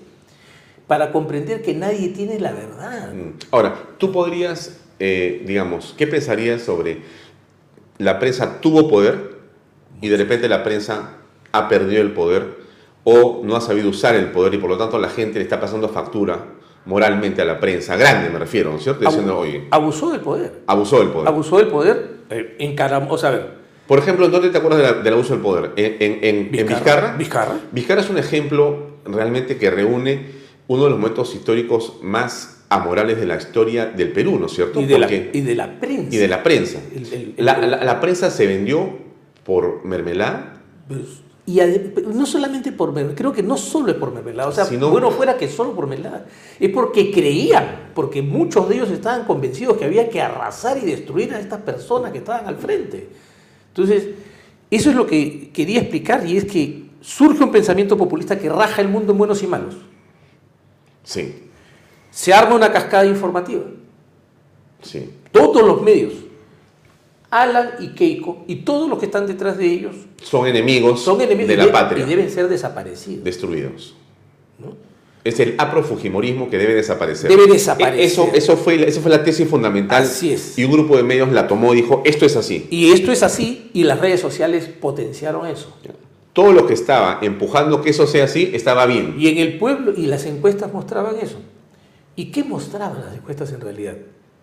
para comprender que nadie tiene la verdad. Mm. Ahora, tú podrías, eh, digamos, ¿qué pensarías sobre la prensa tuvo poder y de repente la prensa ha perdido el poder o no ha sabido usar el poder y por lo tanto la gente le está pasando factura moralmente a la prensa, grande me refiero, ¿no es cierto? Diciendo, abusó del poder. Abusó del poder. Abusó del poder, eh, encaramó, o sea, a ver, por ejemplo, ¿dónde te acuerdas del abuso del poder? ¿En, Vizcarra, Vizcarra? Vizcarra. es un ejemplo realmente que reúne uno de los momentos históricos más amorales de la historia del Perú, ¿no es cierto? Y de, la, y de la, prensa. Y de la prensa. la, prensa se vendió por mermelada. Pues, y no solamente por mermelada, creo que no solo es por mermelada, o sea, si bueno fuera que solo por mermelada, es porque creían, porque muchos de ellos estaban convencidos que había que arrasar y destruir a estas personas que estaban al frente. Entonces, eso es lo que quería explicar y es que surge un pensamiento populista que raja el mundo en buenos y malos. Sí. Se arma una cascada informativa. Sí. Todos los medios, Alan y Keiko y todos los que están detrás de ellos Son enemigos, son enemigos de la patria. y deben ser desaparecidos. Destruidos. ¿no? Es el aprofujimorismo que debe desaparecer. Debe desaparecer. E- Eso, eso, fue, eso fue la tesis fundamental. Así es. Y un grupo de medios la tomó y dijo, esto es así. Y esto es así y las redes sociales potenciaron eso. Todo lo que estaba empujando que eso sea así, estaba bien. Y en el pueblo, y las encuestas mostraban eso. ¿Y qué mostraban las encuestas en realidad?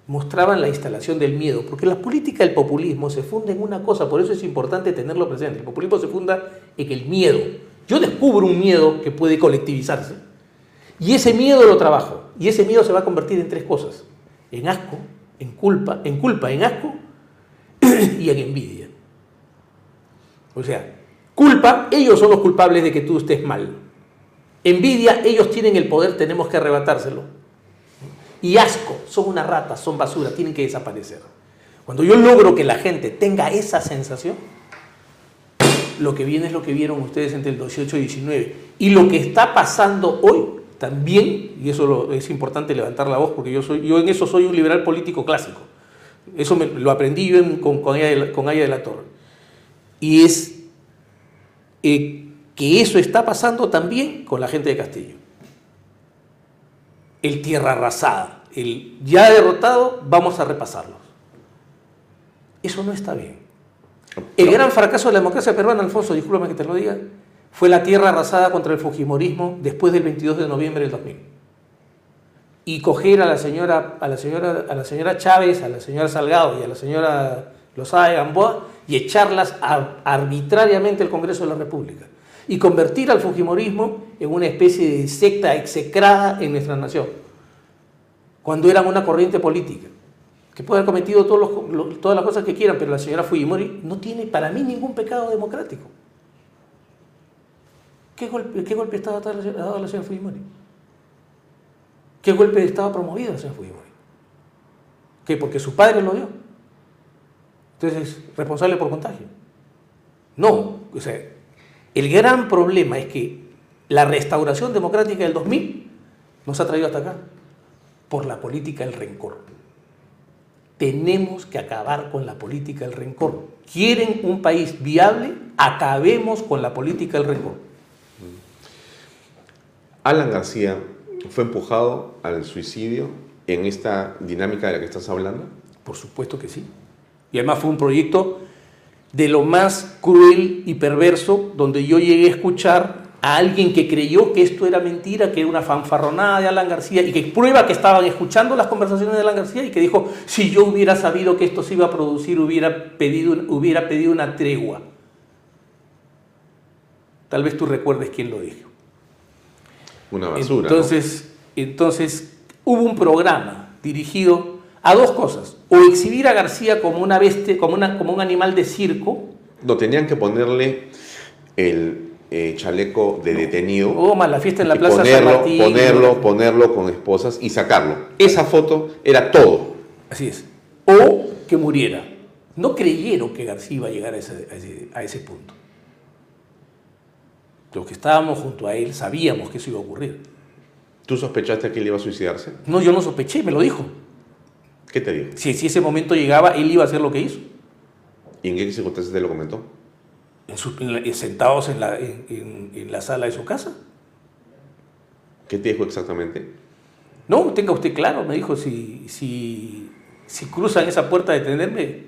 Mostraban la instalación del miedo, porque la política del populismo se funda en una cosa, por eso es importante tenerlo presente. El populismo se funda en el miedo. Yo descubro un miedo que puede colectivizarse, y ese miedo lo trabajo, y ese miedo se va a convertir en tres cosas: en asco, en culpa, en culpa, en asco y en envidia. O sea, culpa, ellos son los culpables de que tú estés mal. Envidia, ellos tienen el poder, tenemos que arrebatárselo. Y asco, son una rata, son basura, tienen que desaparecer. Cuando yo logro que la gente tenga esa sensación, lo que viene es lo que vieron ustedes entre el 18 y 19. Y lo que está pasando hoy también, y eso es importante levantar la voz, porque yo, soy, yo en eso soy un liberal político clásico. Eso me- lo aprendí yo con, con Aya de la Torre. Y es eh, que eso está pasando también con la gente de Castillo. El tierra arrasada, el ya derrotado, vamos a repasarlos. Eso no está bien. El gran fracaso de la democracia peruana, Alfonso, discúlpame que te lo diga, fue la tierra arrasada contra el Fujimorismo después del 22 de noviembre del 2000. Y coger a la señora, a la señora, a la señora Chávez, a la señora Salgado y a la señora Lozada de Gamboa y echarlas arbitrariamente al Congreso de la República. Y convertir al Fujimorismo en una especie de secta execrada en nuestra nación. Cuando eran una corriente política que puede haber cometido todas las cosas que quieran, pero la señora Fujimori no tiene para mí ningún pecado democrático. ¿Qué golpe, qué golpe de Estado dado- la señora Fujimori? ¿Qué golpe de Estado promovido la señora Fujimori? ¿Qué? Porque su padre lo dio. Entonces, responsable por contagio. No, o sea, el gran problema es que la restauración democrática del 2000 nos ha traído hasta acá por la política del rencor. Tenemos que acabar con la política del rencor. ¿Quieren un país viable? Acabemos con la política del rencor. Alan García fue empujado al suicidio en esta dinámica de la que estás hablando. Por supuesto que sí. Y además fue un proyecto de lo más cruel y perverso, donde yo llegué a escuchar a alguien que creyó que esto era mentira, que era una fanfarronada de Alan García y que prueba que estaban escuchando las conversaciones de Alan García y que dijo, si yo hubiera sabido que esto se iba a producir, hubiera pedido, hubiera pedido una tregua. Tal vez tú recuerdes quién lo dijo. Una basura. ¿no? Entonces, entonces hubo un programa dirigido a dos cosas. O exhibir a García como una bestia, como, una, como un animal de circo, No, tenían que ponerle el eh, chaleco de detenido. o más la fiesta en la y Plaza San ponerlo, Martín. ponerlo, ponerlo con esposas y sacarlo. Esa foto era todo. Así es. O que muriera. No creyeron que García iba a llegar a ese, a ese- a ese punto. Los que estábamos junto a él sabíamos que eso iba a ocurrir. ¿Tú sospechaste que él iba a suicidarse? No, yo no sospeché, me lo dijo. ¿Qué te dijo? Si, si ese momento llegaba, él iba a hacer lo que hizo. ¿Y en qué circunstancias te lo comentó? En su- en la- sentados en la, en- en- en la sala de su casa. ¿Qué te dijo exactamente? No, tenga usted claro, me dijo, si, si, si cruzan esa puerta de tenerme,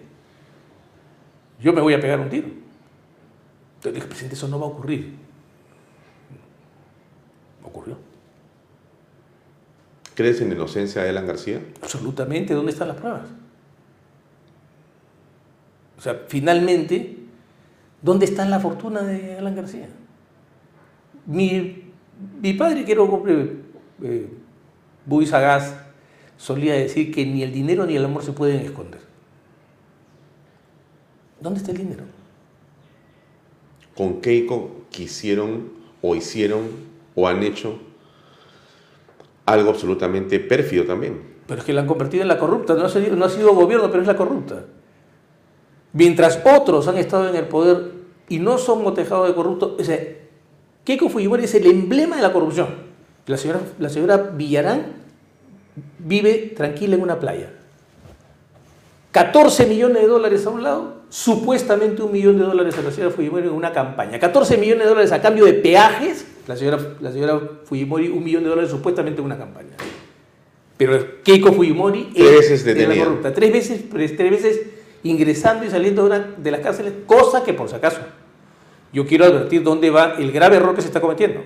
yo me voy a pegar un tiro. Entonces dije, presidente, eso no va a ocurrir. Ocurrió. ¿Crees en la inocencia de Alan García? Absolutamente, ¿dónde están las pruebas? O sea, finalmente, ¿dónde está la fortuna de Alan García? Mi, mi padre, que era eh, muy sagaz, solía decir que ni el dinero ni el amor se pueden esconder. ¿Dónde está el dinero? ¿Con Keiko quisieron o hicieron o han hecho algo absolutamente pérfido también? Pero es que la han convertido en la corrupta, no ha sido, no ha sido gobierno, pero es la corrupta. Mientras otros han estado en el poder y no son motejados de corruptos, o Keiko Fujimori es el emblema de la corrupción. La señora, la señora Villarán vive tranquila en una playa. 14 millones de dólares a un lado, supuestamente un millón de dólares a la señora Fujimori en una campaña. 14 millones de dólares a cambio de peajes, la señora, la señora Fujimori un millón de dólares supuestamente en una campaña. Pero Keiko Fujimori Tres veces era la detenida. corrupta. Tres veces, tres veces ingresando y saliendo de, una- de las cárceles, cosa que por si acaso yo quiero advertir dónde va el grave error que se está cometiendo.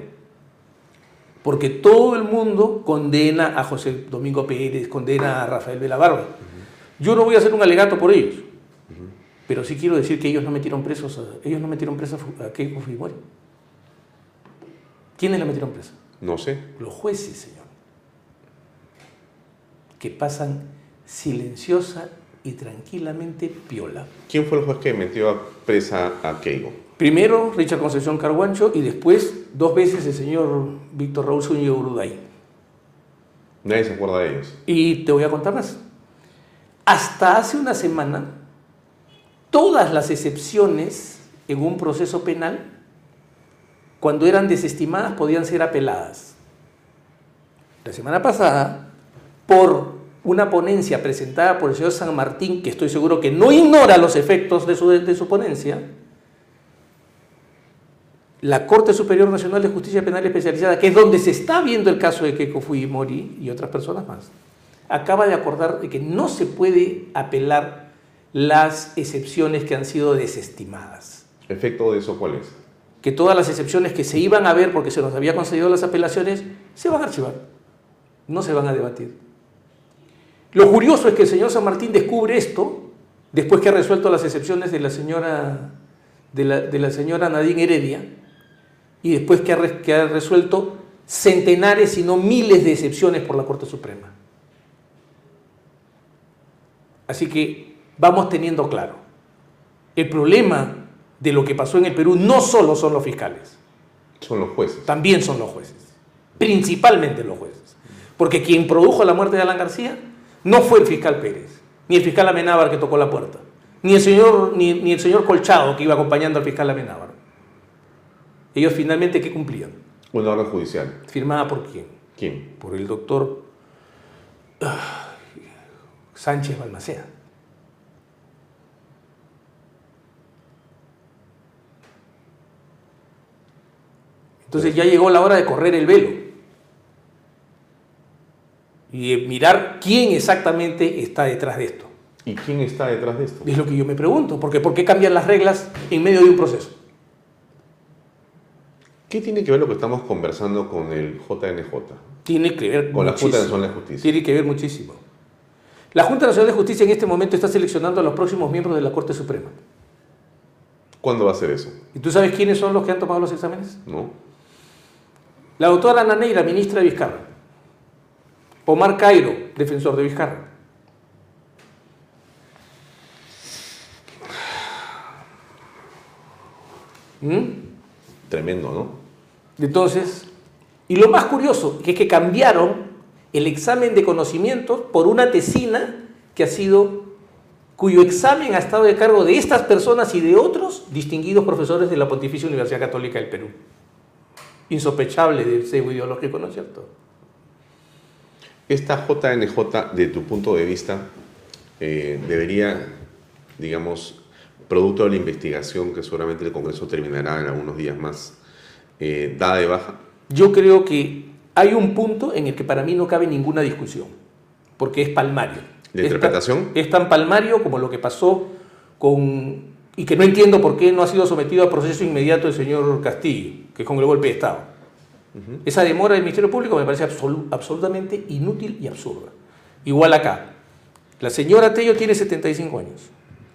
Porque todo el mundo condena a José Domingo Pérez, condena a Rafael de la Barba. Yo no voy a hacer un alegato por ellos, pero sí quiero decir que ellos no metieron presos, a, ellos no metieron Fu- a Keiko Fujimori. ¿Quiénes la metieron presa? No sé. Los jueces, señor, que pasan silenciosa y tranquilamente piola. ¿Quién fue el juez que metió a presa a Keiko? Primero Richard Concepción Carguancho y después dos veces el señor Víctor Raúl Zúñiga Uruday. Nadie se acuerda de ellos. Y te voy a contar más. Hasta hace una semana, todas las excepciones en un proceso penal, cuando eran desestimadas, podían ser apeladas. La semana pasada, por una ponencia presentada por el señor San Martín, que estoy seguro que no ignora los efectos de su, de su ponencia, la Corte Superior Nacional de Justicia Penal Especializada, que es donde se está viendo el caso de Keiko Fujimori y otras personas más, acaba de acordar de que no se puede apelar las excepciones que han sido desestimadas. ¿Efecto de eso cuál es? Que todas las excepciones que se iban a ver porque se nos había concedido las apelaciones se van a archivar, no se van a debatir. Lo curioso es que el señor San Martín descubre esto después que ha resuelto las excepciones de la señora, de la, de la señora Nadine Heredia y después que ha, que ha resuelto centenares, si no miles de excepciones por la Corte Suprema. Así que vamos teniendo claro, el problema de lo que pasó en el Perú no solo son los fiscales, Son los jueces. también son los jueces, principalmente los jueces. Porque quien produjo la muerte de Alan García no fue el fiscal Pérez, ni el fiscal Amenábar que tocó la puerta, ni el señor, ni, ni el señor Colchado que iba acompañando al fiscal Amenábar. Ellos finalmente, ¿qué cumplían? Una orden judicial. ¿Firmada por quién? ¿Quién? Por el doctor ah, Sánchez Balmaceda. Entonces ya llegó la hora de correr el velo y de mirar quién exactamente está detrás de esto. ¿Y quién está detrás de esto? Es lo que yo me pregunto, porque ¿por qué cambian las reglas en medio de un proceso? ¿Qué tiene que ver lo que estamos conversando con el JNJ? Tiene que ver Con la Junta muchísimo. Nacional de Justicia. Tiene que ver muchísimo. La Junta Nacional de Justicia en este momento está seleccionando a los próximos miembros de la Corte Suprema. ¿Cuándo va a ser eso? ¿Y tú sabes quiénes son los que han tomado los exámenes? ¿No? La doctora Ana Neira, ministra de Vizcarra. Omar Cairo, defensor de Vizcarra. ¿Mm? Tremendo, ¿no? Entonces, y lo más curioso que es que cambiaron el examen de conocimientos por una tesina que ha sido, cuyo examen ha estado de cargo de estas personas y de otros distinguidos profesores de la Pontificia Universidad Católica del Perú. Insospechable del sesgo ideológico, ¿no es cierto? Esta JNJ, de tu punto de vista, eh, debería, digamos, producto de la investigación que seguramente el Congreso terminará en algunos días más, eh, dada de baja. Yo creo que hay un punto en el que para mí no cabe ninguna discusión, porque es palmario. ¿De Es tan- interpretación? Es tan palmario como lo que pasó con... y que no entiendo por qué no ha sido sometido a proceso inmediato el señor Castillo, que es con el golpe de Estado. Esa demora del Ministerio Público me parece absolu- absolutamente inútil y absurda. Igual acá. La señora Tello tiene 75 años.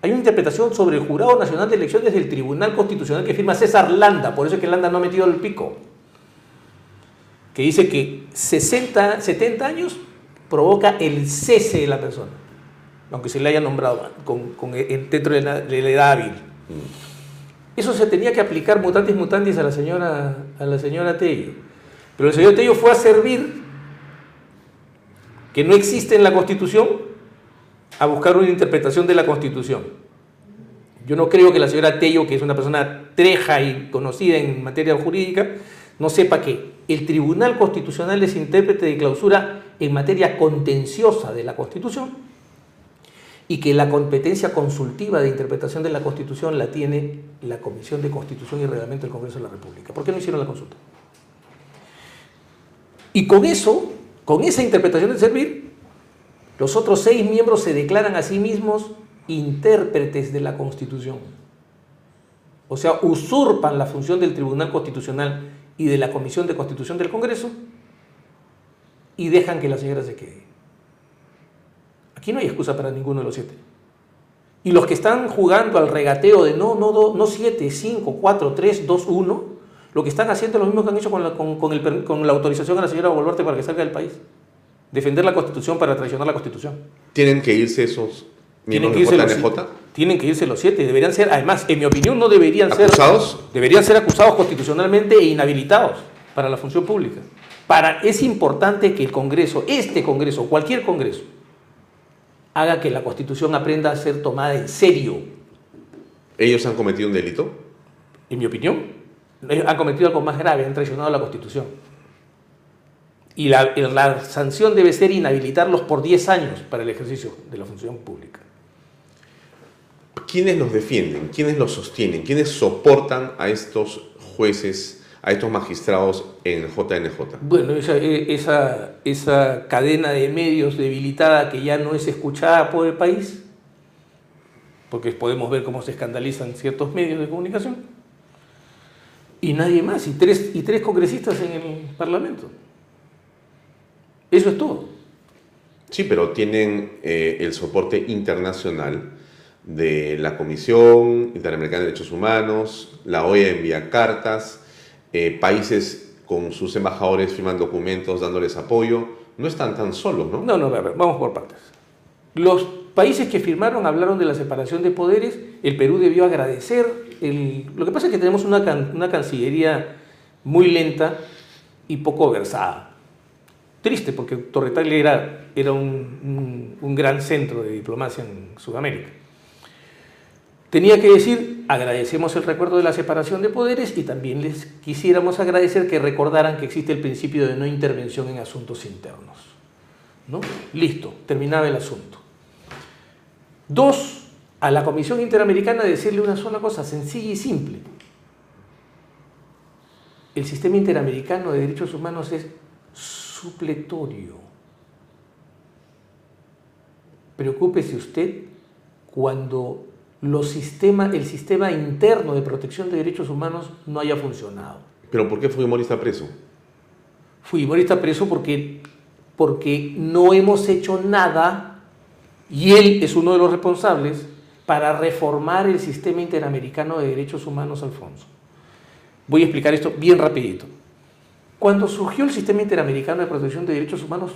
Hay una interpretación sobre el Jurado Nacional de Elecciones del Tribunal Constitucional que firma César Landa, por eso es que Landa no ha metido el pico, que dice que 60, 70 años provoca el cese de la persona, aunque se le haya nombrado con, con el- dentro de la, de la edad hábil. Eso se tenía que aplicar mutatis mutandis a la señora, a la señora Tello. Pero el señor Tello fue a servir, que no existe en la Constitución, a buscar una interpretación de la Constitución. Yo no creo que la señora Tello, que es una persona treja y conocida en materia jurídica, no sepa que el Tribunal Constitucional es intérprete de clausura en materia contenciosa de la Constitución y que la competencia consultiva de interpretación de la Constitución la tiene la Comisión de Constitución y Reglamento del Congreso de la República. ¿Por qué no hicieron la consulta? Y con eso, con esa interpretación de servir, los otros seis miembros se declaran a sí mismos intérpretes de la Constitución. O sea, usurpan la función del Tribunal Constitucional y de la Comisión de Constitución del Congreso y dejan que la señora se quede. Aquí no hay excusa para ninguno de los siete. Y los que están jugando al regateo de no, no, no siete, cinco, cuatro, tres, dos, uno, lo que están haciendo es lo mismo que han hecho con la, con, el, con la autorización a la señora Boluarte para que salga del país. Defender la Constitución para traicionar la Constitución. ¿Tienen que irse esos tienen que irse los, tienen que irse los siete. Deberían ser, además, en mi opinión, no deberían ser. ¿Acusados? Deberían ser acusados constitucionalmente e inhabilitados para la función pública. Para, es importante que el Congreso, este Congreso, cualquier Congreso, haga que la Constitución aprenda a ser tomada en serio. ¿Ellos han cometido un delito? En mi opinión, han cometido algo más grave, han traicionado la Constitución. Y la, la sanción debe ser inhabilitarlos por 10 años para el ejercicio de la función pública. ¿quiénes los defienden? ¿Quiénes los sostienen? ¿Quiénes soportan a estos jueces, a estos magistrados en JNJ? Bueno, eh, esa, esa, cadena de medios debilitada que ya no es escuchada por el país, porque podemos ver cómo se escandalizan ciertos medios de comunicación, y nadie más, y tres, y tres congresistas en el Parlamento. Eso es todo. Sí, pero tienen eh, el soporte internacional de la Comisión Interamericana de Derechos Humanos, la OEA envía cartas, eh, países con sus embajadores firman documentos dándoles apoyo. No están tan solos, ¿no? No, no, a vamos por partes. Los países que firmaron hablaron de la separación de poderes, el Perú debió agradecer. Lo que pasa es que tenemos una, una cancillería muy lenta y poco versada. Triste, porque Torre era, era un, un gran centro de diplomacia en Sudamérica. Tenía que decir, agradecemos el recuerdo de la separación de poderes y también les quisiéramos agradecer que recordaran que existe el principio de no intervención en asuntos internos. ¿No? Listo, terminaba el asunto. Dos, a la Comisión Interamericana decirle una sola cosa, sencilla y simple. El sistema interamericano de derechos humanos es supletorio. Preocúpese usted cuando los el sistema interno de protección de derechos humanos no haya funcionado. ¿Pero por qué Fujimori está preso? Fujimori está preso porque, porque no hemos hecho nada, y él es uno de los responsables, para reformar el sistema interamericano de derechos humanos, Alfonso. Voy a explicar esto bien rapidito. Cuando surgió el sistema interamericano de protección de derechos humanos,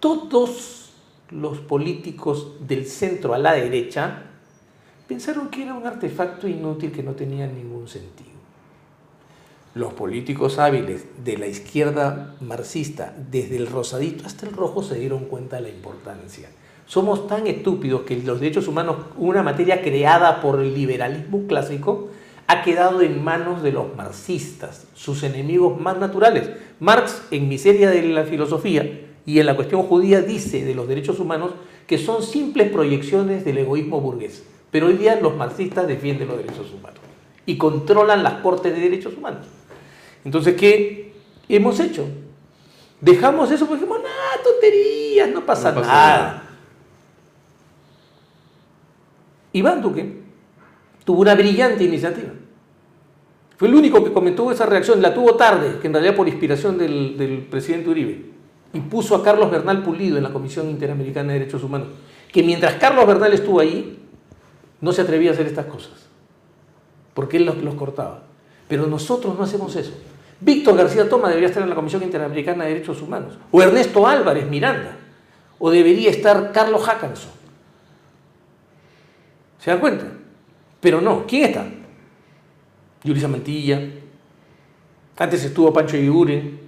todos los políticos del centro a la derecha pensaron que era un artefacto inútil que no tenía ningún sentido. Los políticos hábiles de la izquierda marxista, desde el rosadito hasta el rojo, se dieron cuenta de la importancia. Somos tan estúpidos que los derechos humanos, una materia creada por el liberalismo clásico, ha quedado en manos de los marxistas, sus enemigos más naturales. Marx, en Miseria de la Filosofía y en la cuestión judía, dice de los derechos humanos que son simples proyecciones del egoísmo burgués. Pero hoy día los marxistas defienden los derechos humanos y controlan las cortes de derechos humanos. Entonces, ¿qué hemos hecho? Dejamos eso porque dijimos, nada, tonterías, no pasa, nada. Iván Duque tuvo una brillante iniciativa. Fue el único que comentó esa reacción, la tuvo tarde, que en realidad por inspiración del, del presidente Uribe, y puso a Carlos Bernal Pulido en la Comisión Interamericana de Derechos Humanos, que mientras Carlos Bernal estuvo ahí, no se atrevía a hacer estas cosas, porque él los, cortaba. Pero nosotros no hacemos eso. Víctor García Toma debería estar en la Comisión Interamericana de Derechos Humanos, o Ernesto Álvarez Miranda, o debería estar Carlos Hackanson. ¿Se dan cuenta? Pero no, ¿quién está? Yulisa Mantilla, antes estuvo Pancho Iguren.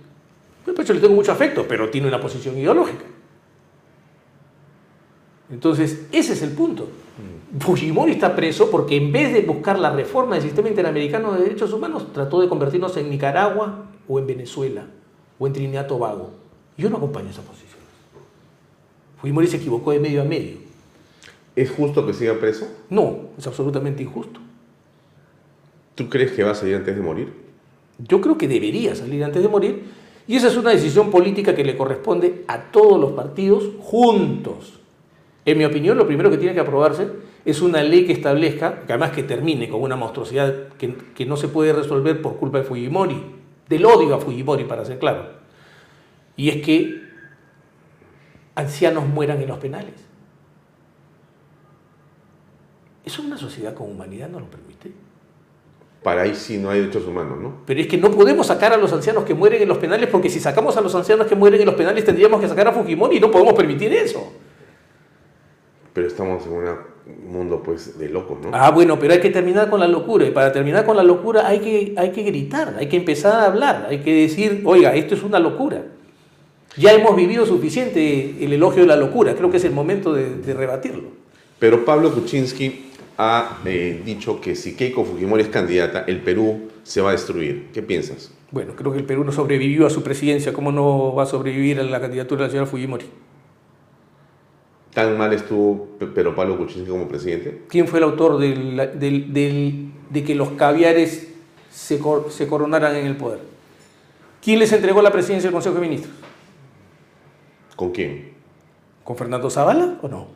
Yo Pancho le tengo mucho afecto, pero tiene una posición ideológica. Entonces, ese es el punto. Fujimori está preso porque en vez de buscar la reforma del sistema interamericano de derechos humanos, trató de convertirnos en Nicaragua o en Venezuela, o en Trinidad y Tobago. Yo no acompaño esa posición. Fujimori se equivocó de medio a medio. ¿Es justo que siga preso? No, es absolutamente injusto. ¿Tú crees que va a salir antes de morir? Yo creo que debería salir antes de morir y esa es una decisión política que le corresponde a todos los partidos juntos. En mi opinión, lo primero que tiene que aprobarse es una ley que establezca, que además que termine con una monstruosidad que, que no se puede resolver por culpa de Fujimori, del odio a Fujimori, para ser claro. Y es que ancianos mueran en los penales. Eso una sociedad con humanidad no lo permite. Para ahí sí no hay derechos humanos, ¿no? Pero es que no podemos sacar a los ancianos que mueren en los penales porque si sacamos a los ancianos que mueren en los penales tendríamos que sacar a Fujimori y no podemos permitir eso. Pero estamos en un mundo pues de locos, ¿no? Ah, bueno, pero hay que terminar con la locura y para terminar con la locura hay que, hay que gritar, hay que empezar a hablar, hay que decir, oiga, esto es una locura. Ya hemos vivido suficiente el elogio de la locura, creo que es el momento de, de rebatirlo. Pero Pablo Kuczynski ha eh, dicho que si Keiko Fujimori es candidata, el Perú se va a destruir. ¿Qué piensas? Bueno, creo que el Perú no sobrevivió a su presidencia, ¿cómo no va a sobrevivir a la candidatura de la señora Fujimori? ¿Tan mal estuvo pero Pablo Kuczynski como presidente? ¿Quién fue el autor del, del, del, de que los caviares se, cor, se coronaran en el poder? ¿Quién les entregó la presidencia del Consejo de Ministros? ¿Con quién? ¿Con Fernando Zavala o no?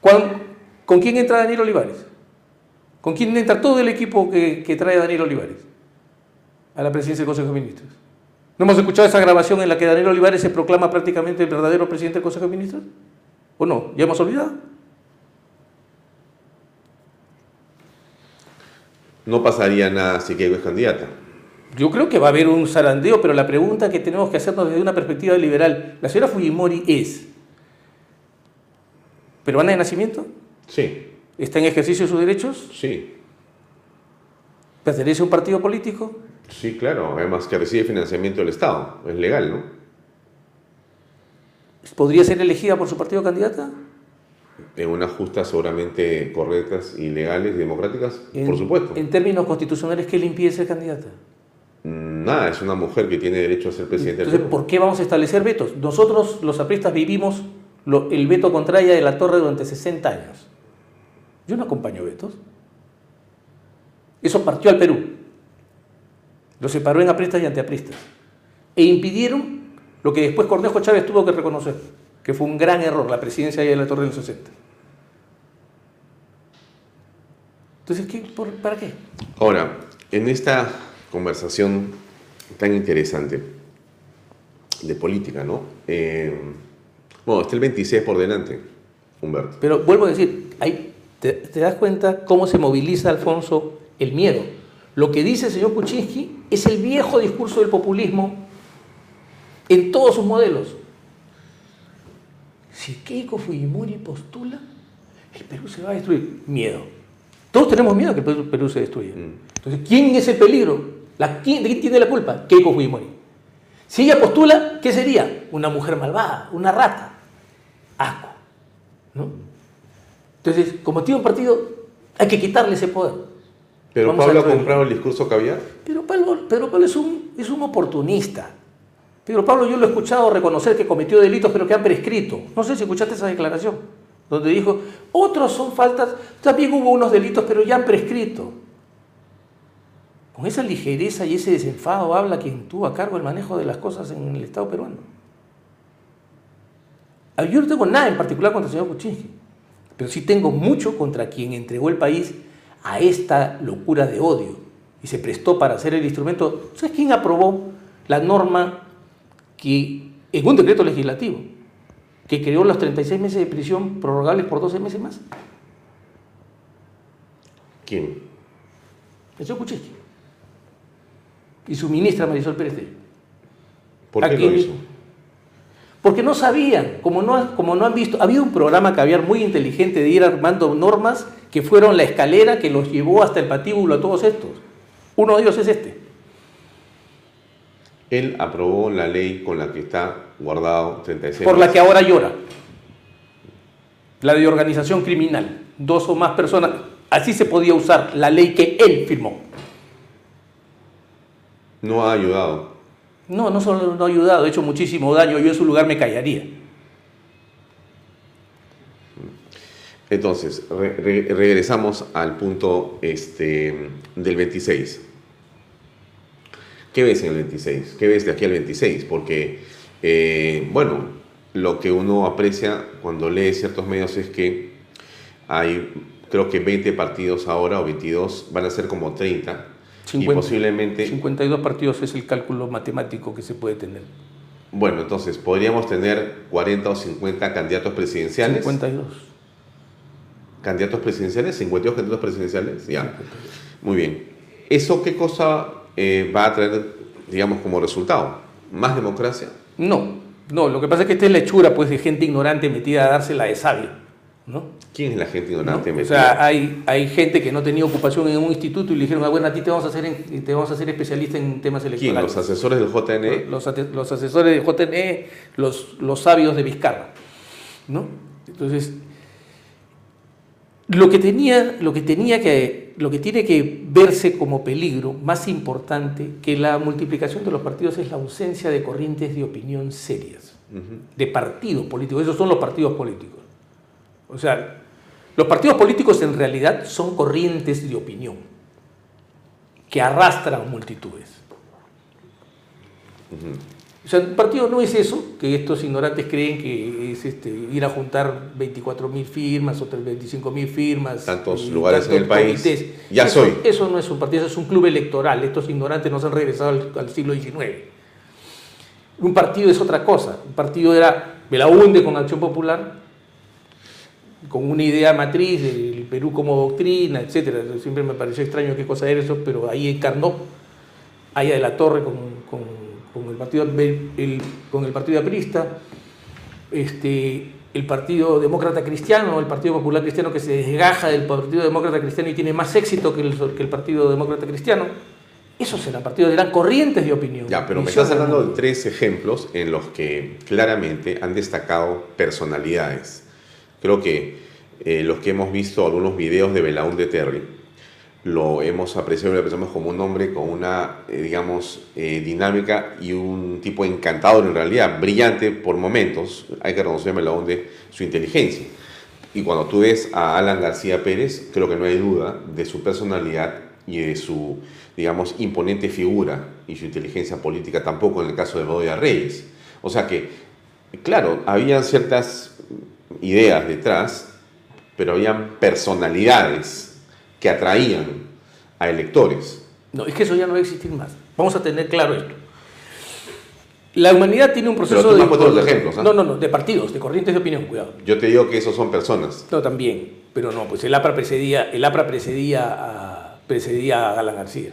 ¿Cuál, ¿Con quién entra Daniel Olivares? ¿Con quién entra todo el equipo que, que trae Daniel Olivares a la presidencia del Consejo de Ministros? ¿No hemos escuchado esa grabación en la que Daniel Olivares se proclama prácticamente el verdadero presidente del Consejo de Ministros? ¿O no? ¿Ya hemos olvidado? No pasaría nada si Keiko es candidata. Yo creo que va a haber un zarandeo, pero la pregunta que tenemos que hacernos desde una perspectiva liberal, ¿la señora Fujimori es peruana de nacimiento? Sí. ¿Está en ejercicio de sus derechos? Sí. ¿Pertenece a un partido político? Sí, claro. Además que recibe financiamiento del Estado. Es legal, ¿no? ¿Podría ser elegida por su partido candidata? En unas justas seguramente correctas y legales y democráticas, en, por supuesto. En términos constitucionales, ¿qué le impide ser candidata? Nada, es una mujer que tiene derecho a ser presidente Entonces, del. ¿por qué vamos a establecer vetos? Nosotros, los apristas, vivimos lo, el veto contra ella de la torre durante 60 años. Yo no acompaño vetos. Eso partió al Perú. Lo separó en apristas y antiapristas. E impidieron lo que después Cornejo Chávez tuvo que reconocer, que fue un gran error la presidencia de la torre en los 60. Entonces, ¿qué, por, ¿para qué? Ahora, en esta conversación tan interesante de política, ¿no? Eh, bueno, está el 26 por delante, Humberto. Pero vuelvo a decir, hay, te, te, das cuenta cómo se moviliza, Alfonso, el miedo. Lo que dice el señor Kuczynski es el viejo discurso del populismo en todos sus modelos. Si Keiko Fujimori postula, el Perú se va a destruir. Miedo. Todos tenemos miedo que el Perú se destruya. Entonces, ¿quién es el peligro? La, ¿quién, ¿De quién tiene la culpa? Keiko Fujimori. Si ella postula, ¿qué sería? Una mujer malvada, una rata. Asco. ¿no? Entonces, como tiene un partido, hay que quitarle ese poder. Pero Vamos Pablo ha comprado el discurso caviar. Pero Pablo, Pedro Pablo es un, es un oportunista. Pedro Pablo yo lo he escuchado reconocer que cometió delitos pero que han prescrito. No sé si escuchaste esa declaración, donde dijo, otros son faltas, también hubo unos delitos pero ya han prescrito. Con esa ligereza y ese desenfado habla quien tuvo a cargo el manejo de las cosas en el Estado peruano. Yo no tengo nada en particular contra el señor Kuczynski, pero sí tengo mucho contra quien entregó el país a esta locura de odio y se prestó para hacer el instrumento. ¿Sabes quién aprobó la norma que, en un decreto legislativo, que creó los 36 meses de prisión prorrogables por 12 meses más? ¿Quién? El señor Kuczynski. Y su ministra Marisol Pérez. ¿Por qué lo hizo? Porque no sabían, como no, como no han visto, había un programa caviar muy inteligente de ir armando normas que fueron la escalera que los llevó hasta el patíbulo a todos estos. Uno de ellos es este. Él aprobó la ley con la que está guardado 36 por la que ahora llora. La de organización criminal. Dos o más personas. Así se podía usar la ley que él firmó. No ha ayudado. No, no solo no ha ayudado, ha hecho muchísimo daño. Yo en su lugar me callaría. Entonces, re- re- regresamos al punto este, del 26. ¿Qué ves en el 26? ¿Qué ves de aquí al 26? Porque, eh, bueno, lo que uno aprecia cuando lee ciertos medios es que hay, creo que 20 partidos ahora o 22, van a ser como 30. Y 50. posiblemente 52 partidos es el cálculo matemático que se puede tener. Bueno, entonces podríamos tener 40 o 50 candidatos presidenciales. 52. Candidatos presidenciales, 52 candidatos presidenciales. Ya. Muy bien. ¿Eso qué cosa eh, va a traer, digamos, como resultado? ¿Más democracia? No, no, lo que pasa es que esta es la hechura pues, de gente ignorante metida a dársela de sabio. ¿No? ¿Quién es la gente ¿no? ignorante? O sea, hay, hay gente que no tenía ocupación en un instituto y le dijeron, ah, bueno, a ti te vamos a hacer, en- te vamos a hacer especialista en temas ¿Quién? electorales. ¿Los asesores del JNE? los, asesores de JNE, los, los sabios de Vizcarra. ¿no? Entonces, lo que, tenía, lo, que tenía que, lo que tiene que verse como peligro más importante que la multiplicación de los partidos es la ausencia de corrientes de opinión serias, de partidos políticos. Esos son los partidos políticos. O sea, los partidos políticos en realidad son corrientes de opinión que arrastran multitudes. O sea, un partido no es eso, que estos ignorantes creen que es este, ir a juntar 24.000 firmas o 25.000 firmas. Tantos lugares en el país. comités. Ya Eso- soy. Eso no es un partido, eso es un club electoral. Estos ignorantes nos han regresado al, al siglo XIX. Un partido es otra cosa. Un partido era, me la hunde con Acción Popular, con una idea matriz del Perú como doctrina, etcétera. Siempre me pareció extraño qué cosa era eso, pero ahí encarnó Aya de la Torre con, con- con el partido el- con el partido aprista, este, el Partido Demócrata Cristiano, el Partido Popular Cristiano que se desgaja del Partido Demócrata Cristiano y tiene más éxito que el, que el Partido Demócrata Cristiano. Esos eran partidos, eran corrientes de opinión. Ya, pero me estás hablando de tres ejemplos en los que claramente han destacado personalidades. Creo que eh, los que hemos visto algunos videos de Belaúnde Terry, lo hemos apreciado y lo apreciamos como un hombre con una, eh, digamos, eh, dinámica y un tipo encantador en realidad, brillante por momentos. Hay que reconocer a Belaúnde su inteligencia. Y cuando tú ves a Alan García Pérez, creo que no hay duda de su personalidad y de su, digamos, imponente figura y su inteligencia política tampoco en el caso de Bedoya Reyes. O sea que, claro, habían ciertas ideas detrás, pero habían personalidades que atraían a electores. No, es que eso ya no va a existir más. Vamos a tener claro esto. La humanidad tiene un proceso Pero tú de... los ejemplos, ¿ah? No, no, no, de partidos, de corrientes de opinión, cuidado. Yo te digo que esos son personas. No, también, pero no, pues el APRA precedía, el APRA precedía a, precedía a Alan García.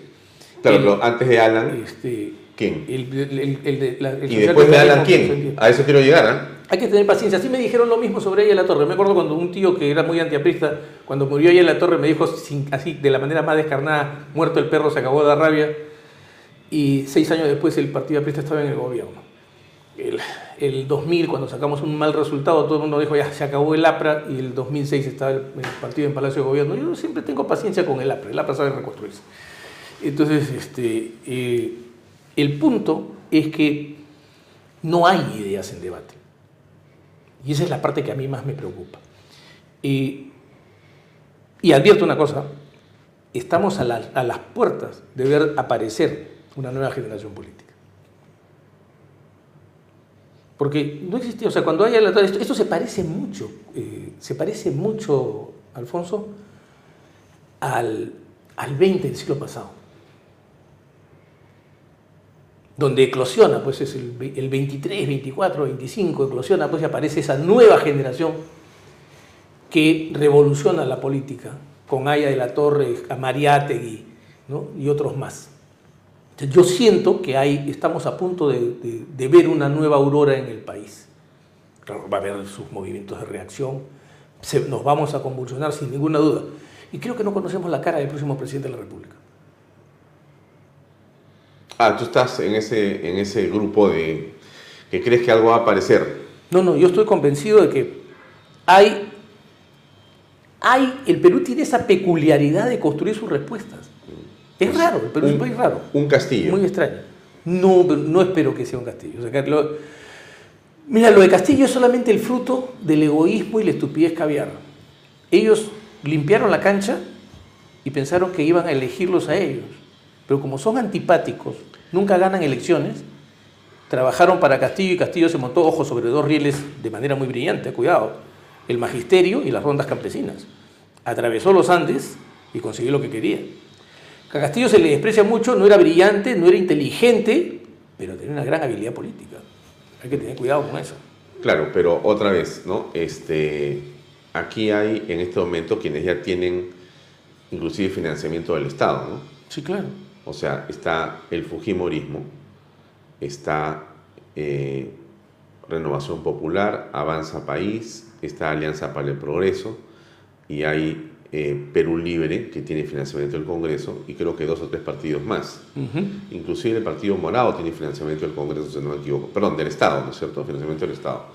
Claro, El- pero antes de Alan, este, ¿quién? el, el- el- el de- la- el Y después de Alan, socialdemócrata ¿quién? A eso quiero llegar, ¿ah? Hay que tener paciencia. Así me dijeron lo mismo sobre ella en la torre. Me acuerdo cuando un tío que era muy antiaprista, cuando murió ella en la torre, me dijo sin- así, de la manera más descarnada, muerto el perro, se acabó de dar rabia. Y seis años después el partido aprista estaba en el gobierno. El, el 2000, cuando sacamos un mal resultado, todo el mundo dijo, ya, se acabó el APRA, y el 2006 estaba el, el partido en Palacio de Gobierno. Yo siempre tengo paciencia con el APRA, el APRA sabe reconstruirse. Entonces, este, eh, el punto es que no hay ideas en debate. Y esa es la parte que a mí más me preocupa. Eh, y advierto una cosa, estamos a, a las puertas de ver aparecer una nueva generación política. Porque no existía, o sea, cuando haya la- esto, esto se parece mucho, eh, se parece mucho, Alfonso, al, al 20 del siglo pasado donde eclosiona, pues es el, el 23, 24, 25, eclosiona, pues aparece esa nueva generación que revoluciona la política, con Aya de la Torre, a Mariátegui ¿no? y otros más. Yo siento que hay, estamos a punto de, ver una nueva aurora en el país. Claro, va a haber sus movimientos de reacción, nos vamos a convulsionar sin ninguna duda. Y creo que no conocemos la cara del próximo presidente de la República. Ah, tú estás en ese, en ese grupo de que crees que algo va a aparecer. No, no, yo estoy convencido de que hay, hay, el Perú tiene esa peculiaridad de construir sus respuestas. Es raro, el Perú es un país raro. Un castillo. Muy extraño. No, no espero que sea un castillo. O sea, que lo- mira, lo de Castillo es solamente el fruto del egoísmo y la estupidez caviar. Ellos limpiaron la cancha y pensaron que iban a elegirlos a ellos. Pero como son antipáticos, nunca ganan elecciones, trabajaron para Castillo y Castillo se montó, ojo, sobre dos rieles de manera muy brillante, cuidado, el magisterio y las rondas campesinas. Atravesó los Andes y consiguió lo que quería. A Castillo se le desprecia mucho, no era brillante, no era inteligente, pero tenía una gran habilidad política. Hay que tener cuidado con eso. Claro, pero otra vez, ¿no? Este, aquí hay en este momento quienes ya tienen inclusive financiamiento del Estado, ¿no? Sí, claro. O sea, está el Fujimorismo, está eh, Renovación Popular, Avanza País, está Alianza para el Progreso y hay eh, Perú Libre, que tiene financiamiento del Congreso, y creo que dos o tres partidos más. Inclusive el Partido Morado tiene financiamiento del Congreso, si no me equivoco. Perdón, del Estado, ¿no es cierto? Financiamiento del Estado.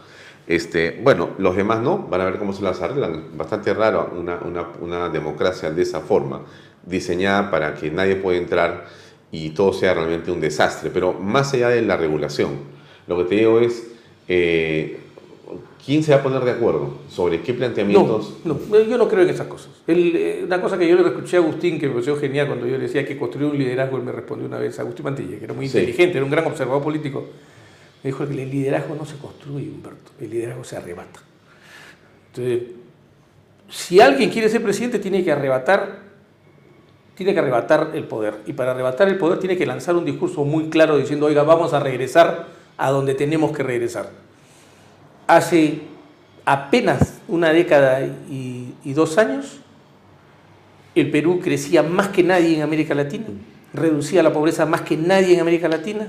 Este, bueno, los demás no, van a ver cómo se las arreglan. Bastante raro una, una, una democracia de esa forma, diseñada para que nadie pueda entrar y todo sea realmente un desastre. Pero más allá de la regulación, lo que te digo es, eh, ¿quién se va a poner de acuerdo sobre qué No, planteamientos? no, yo no creo en esas cosas. El, eh, una cosa que yo le escuché a Agustín, que me pareció genial cuando yo le decía que construir un liderazgo, él me respondió una vez, Agustín Mantilla, que era muy Sí. inteligente, era un gran observador político, me dijo que el liderazgo no se construye, Humberto, el liderazgo se arrebata. Entonces, si alguien quiere ser presidente, tiene que arrebatar, tiene que arrebatar el poder. Y para arrebatar el poder tiene que lanzar un discurso muy claro diciendo, oiga, vamos a regresar a donde tenemos que regresar. Hace apenas una década y, dos años, el Perú crecía más que nadie en América Latina, reducía la pobreza más que nadie en América Latina,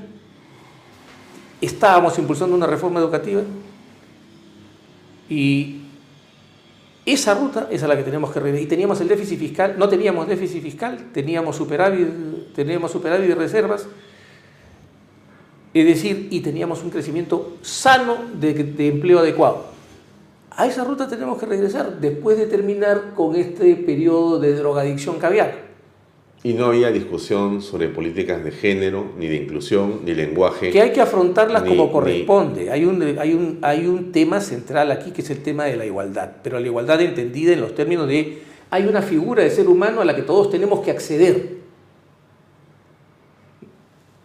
estábamos impulsando una reforma educativa y esa ruta es a la que tenemos que regresar. Y teníamos el déficit fiscal, no teníamos déficit fiscal, teníamos superávit, teníamos superávit de reservas, es decir, y teníamos un crecimiento sano de, de empleo adecuado. A esa ruta tenemos que regresar después de terminar con este periodo de drogadicción caviar. Y no había discusión sobre políticas de género, ni de inclusión, ni lenguaje. que hay que afrontarlas Ni- como ni- corresponde. Hay un, hay, un, hay un tema central aquí que es el tema de la igualdad, pero la igualdad entendida en los términos de hay una figura de ser humano a la que todos tenemos que acceder.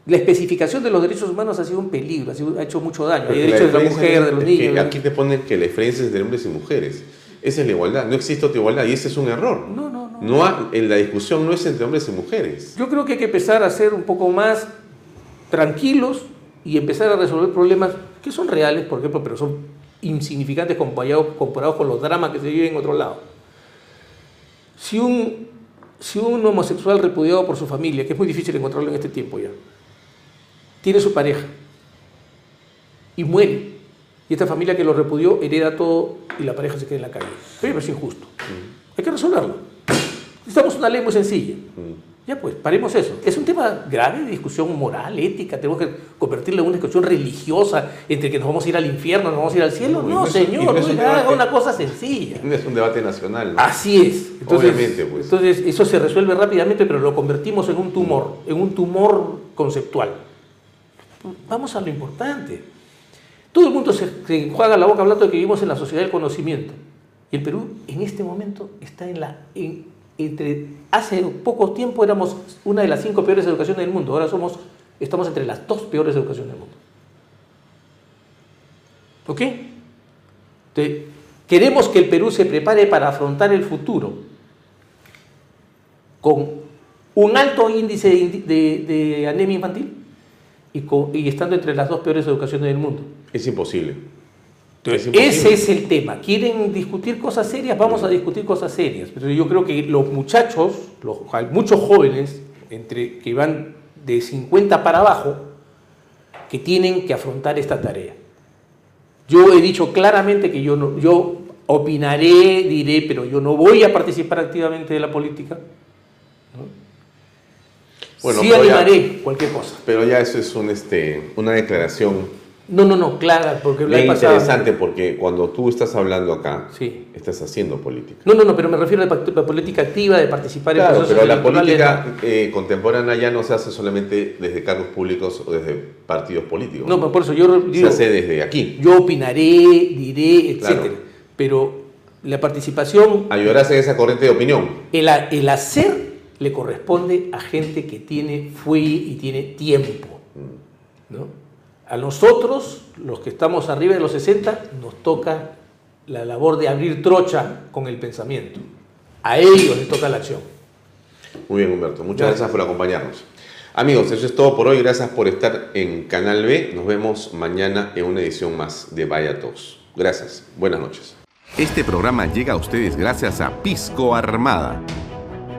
La especificación de los derechos humanos ha sido un peligro, ha, sido- ha hecho mucho daño. Hay derechos de la mujer, es- de los niños. aquí te ponen que la diferencia es entre hombres y mujeres. Esa es la igualdad. No existe otra igualdad y ese es un error. No, no, no. Ha- en la discusión no es entre hombres y mujeres. Yo creo que hay que empezar a ser un poco más tranquilos y empezar a resolver problemas que son reales, por ejemplo, pero son insignificantes comparados, comparados con los dramas que se viven en otro lado. Si un, si un homosexual repudiado por su familia, que es muy difícil encontrarlo en este tiempo ya, tiene su pareja y muere, y esta familia que lo repudió hereda todo y la pareja se queda en la calle. Me parece injusto. Hay que resolverlo. Necesitamos una ley muy sencilla. Ya pues, paremos eso. Es un tema grave de discusión moral, ética. Tenemos que convertirlo en una discusión religiosa entre que nos vamos a ir al infierno, nos vamos a ir al cielo. No, señor, no es un debate. una cosa sencilla. No es un debate nacional. ¿no? Así es. Entonces, Obviamente, pues. Entonces, eso se resuelve rápidamente, pero lo convertimos en un tumor, en un tumor conceptual. Vamos a lo importante. Todo el mundo se, se enjuaga la boca hablando de que vivimos en la sociedad del conocimiento. Y el Perú en este momento está en la... en- entre, hace poco tiempo éramos una de las cinco peores educaciones del mundo. Ahora somos, estamos entre las dos peores educaciones del mundo. ¿Ok? Entonces, queremos que el Perú se prepare para afrontar el futuro con un alto índice de, anemia infantil y, y estando entre las dos peores educaciones del mundo. Es imposible. Es. Ese es el tema. ¿Quieren discutir cosas serias? Vamos a discutir cosas serias. Pero yo creo que los muchachos, los, hay muchos jóvenes, entre, que van de 50 para abajo, que tienen que afrontar esta tarea. Yo he dicho claramente que yo, no, yo opinaré, diré, pero yo no voy a participar activamente de la política. Bueno, sí ya- animaré cualquier cosa. Pero ya eso es un, este, una declaración No, no, no, clara, porque la pasada- interesante porque cuando tú estás hablando acá, Sí. estás haciendo política. No, no, no, pero me refiero a la, política activa de participar en procesos pero la política eh, contemporánea ya no se hace solamente desde cargos públicos o desde partidos políticos. No, no, por eso yo se digo, hace desde aquí. yo opinaré, diré, Claro. etcétera. Pero la participación, Ayudarás en esa corriente de opinión. el, el hacer le corresponde a gente que tiene fue y tiene tiempo. ¿no? A nosotros, los que estamos arriba de los 60, nos toca la labor de abrir trocha con el pensamiento. A ellos les toca la acción. Muy bien, Humberto. Muchas Gracias. gracias por acompañarnos. Amigos, eso es todo por hoy. Gracias por estar en Canal B. Nos vemos mañana en una edición más de Vaya Talks. Gracias. Buenas noches. Este programa llega a ustedes gracias a Pisco Armada.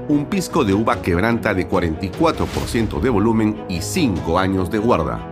Un pisco de uva quebranta de 44% de volumen y 5 años de guarda.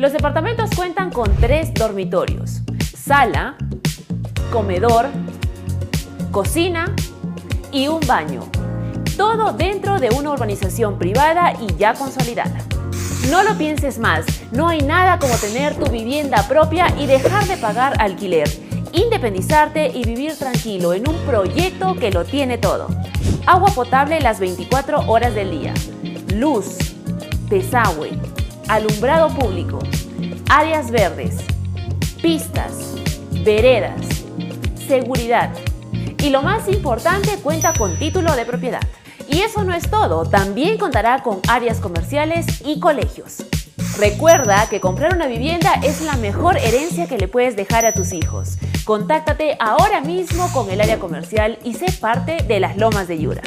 Los departamentos cuentan con tres dormitorios, sala, comedor, cocina y un baño. Todo dentro de una urbanización privada y ya consolidada. No lo pienses más, no hay nada como tener tu vivienda propia y dejar de pagar alquiler, independizarte y vivir tranquilo en un proyecto que lo tiene todo. Agua potable las 24 horas del día, luz, desagüe, alumbrado público, áreas verdes, pistas, veredas, seguridad. Y lo más importante, cuenta con título de propiedad. Y eso no es todo, también contará con áreas comerciales y colegios. Recuerda que comprar una vivienda es la mejor herencia que le puedes dejar a tus hijos. Contáctate ahora mismo con el área comercial y sé parte de las Lomas de Yura.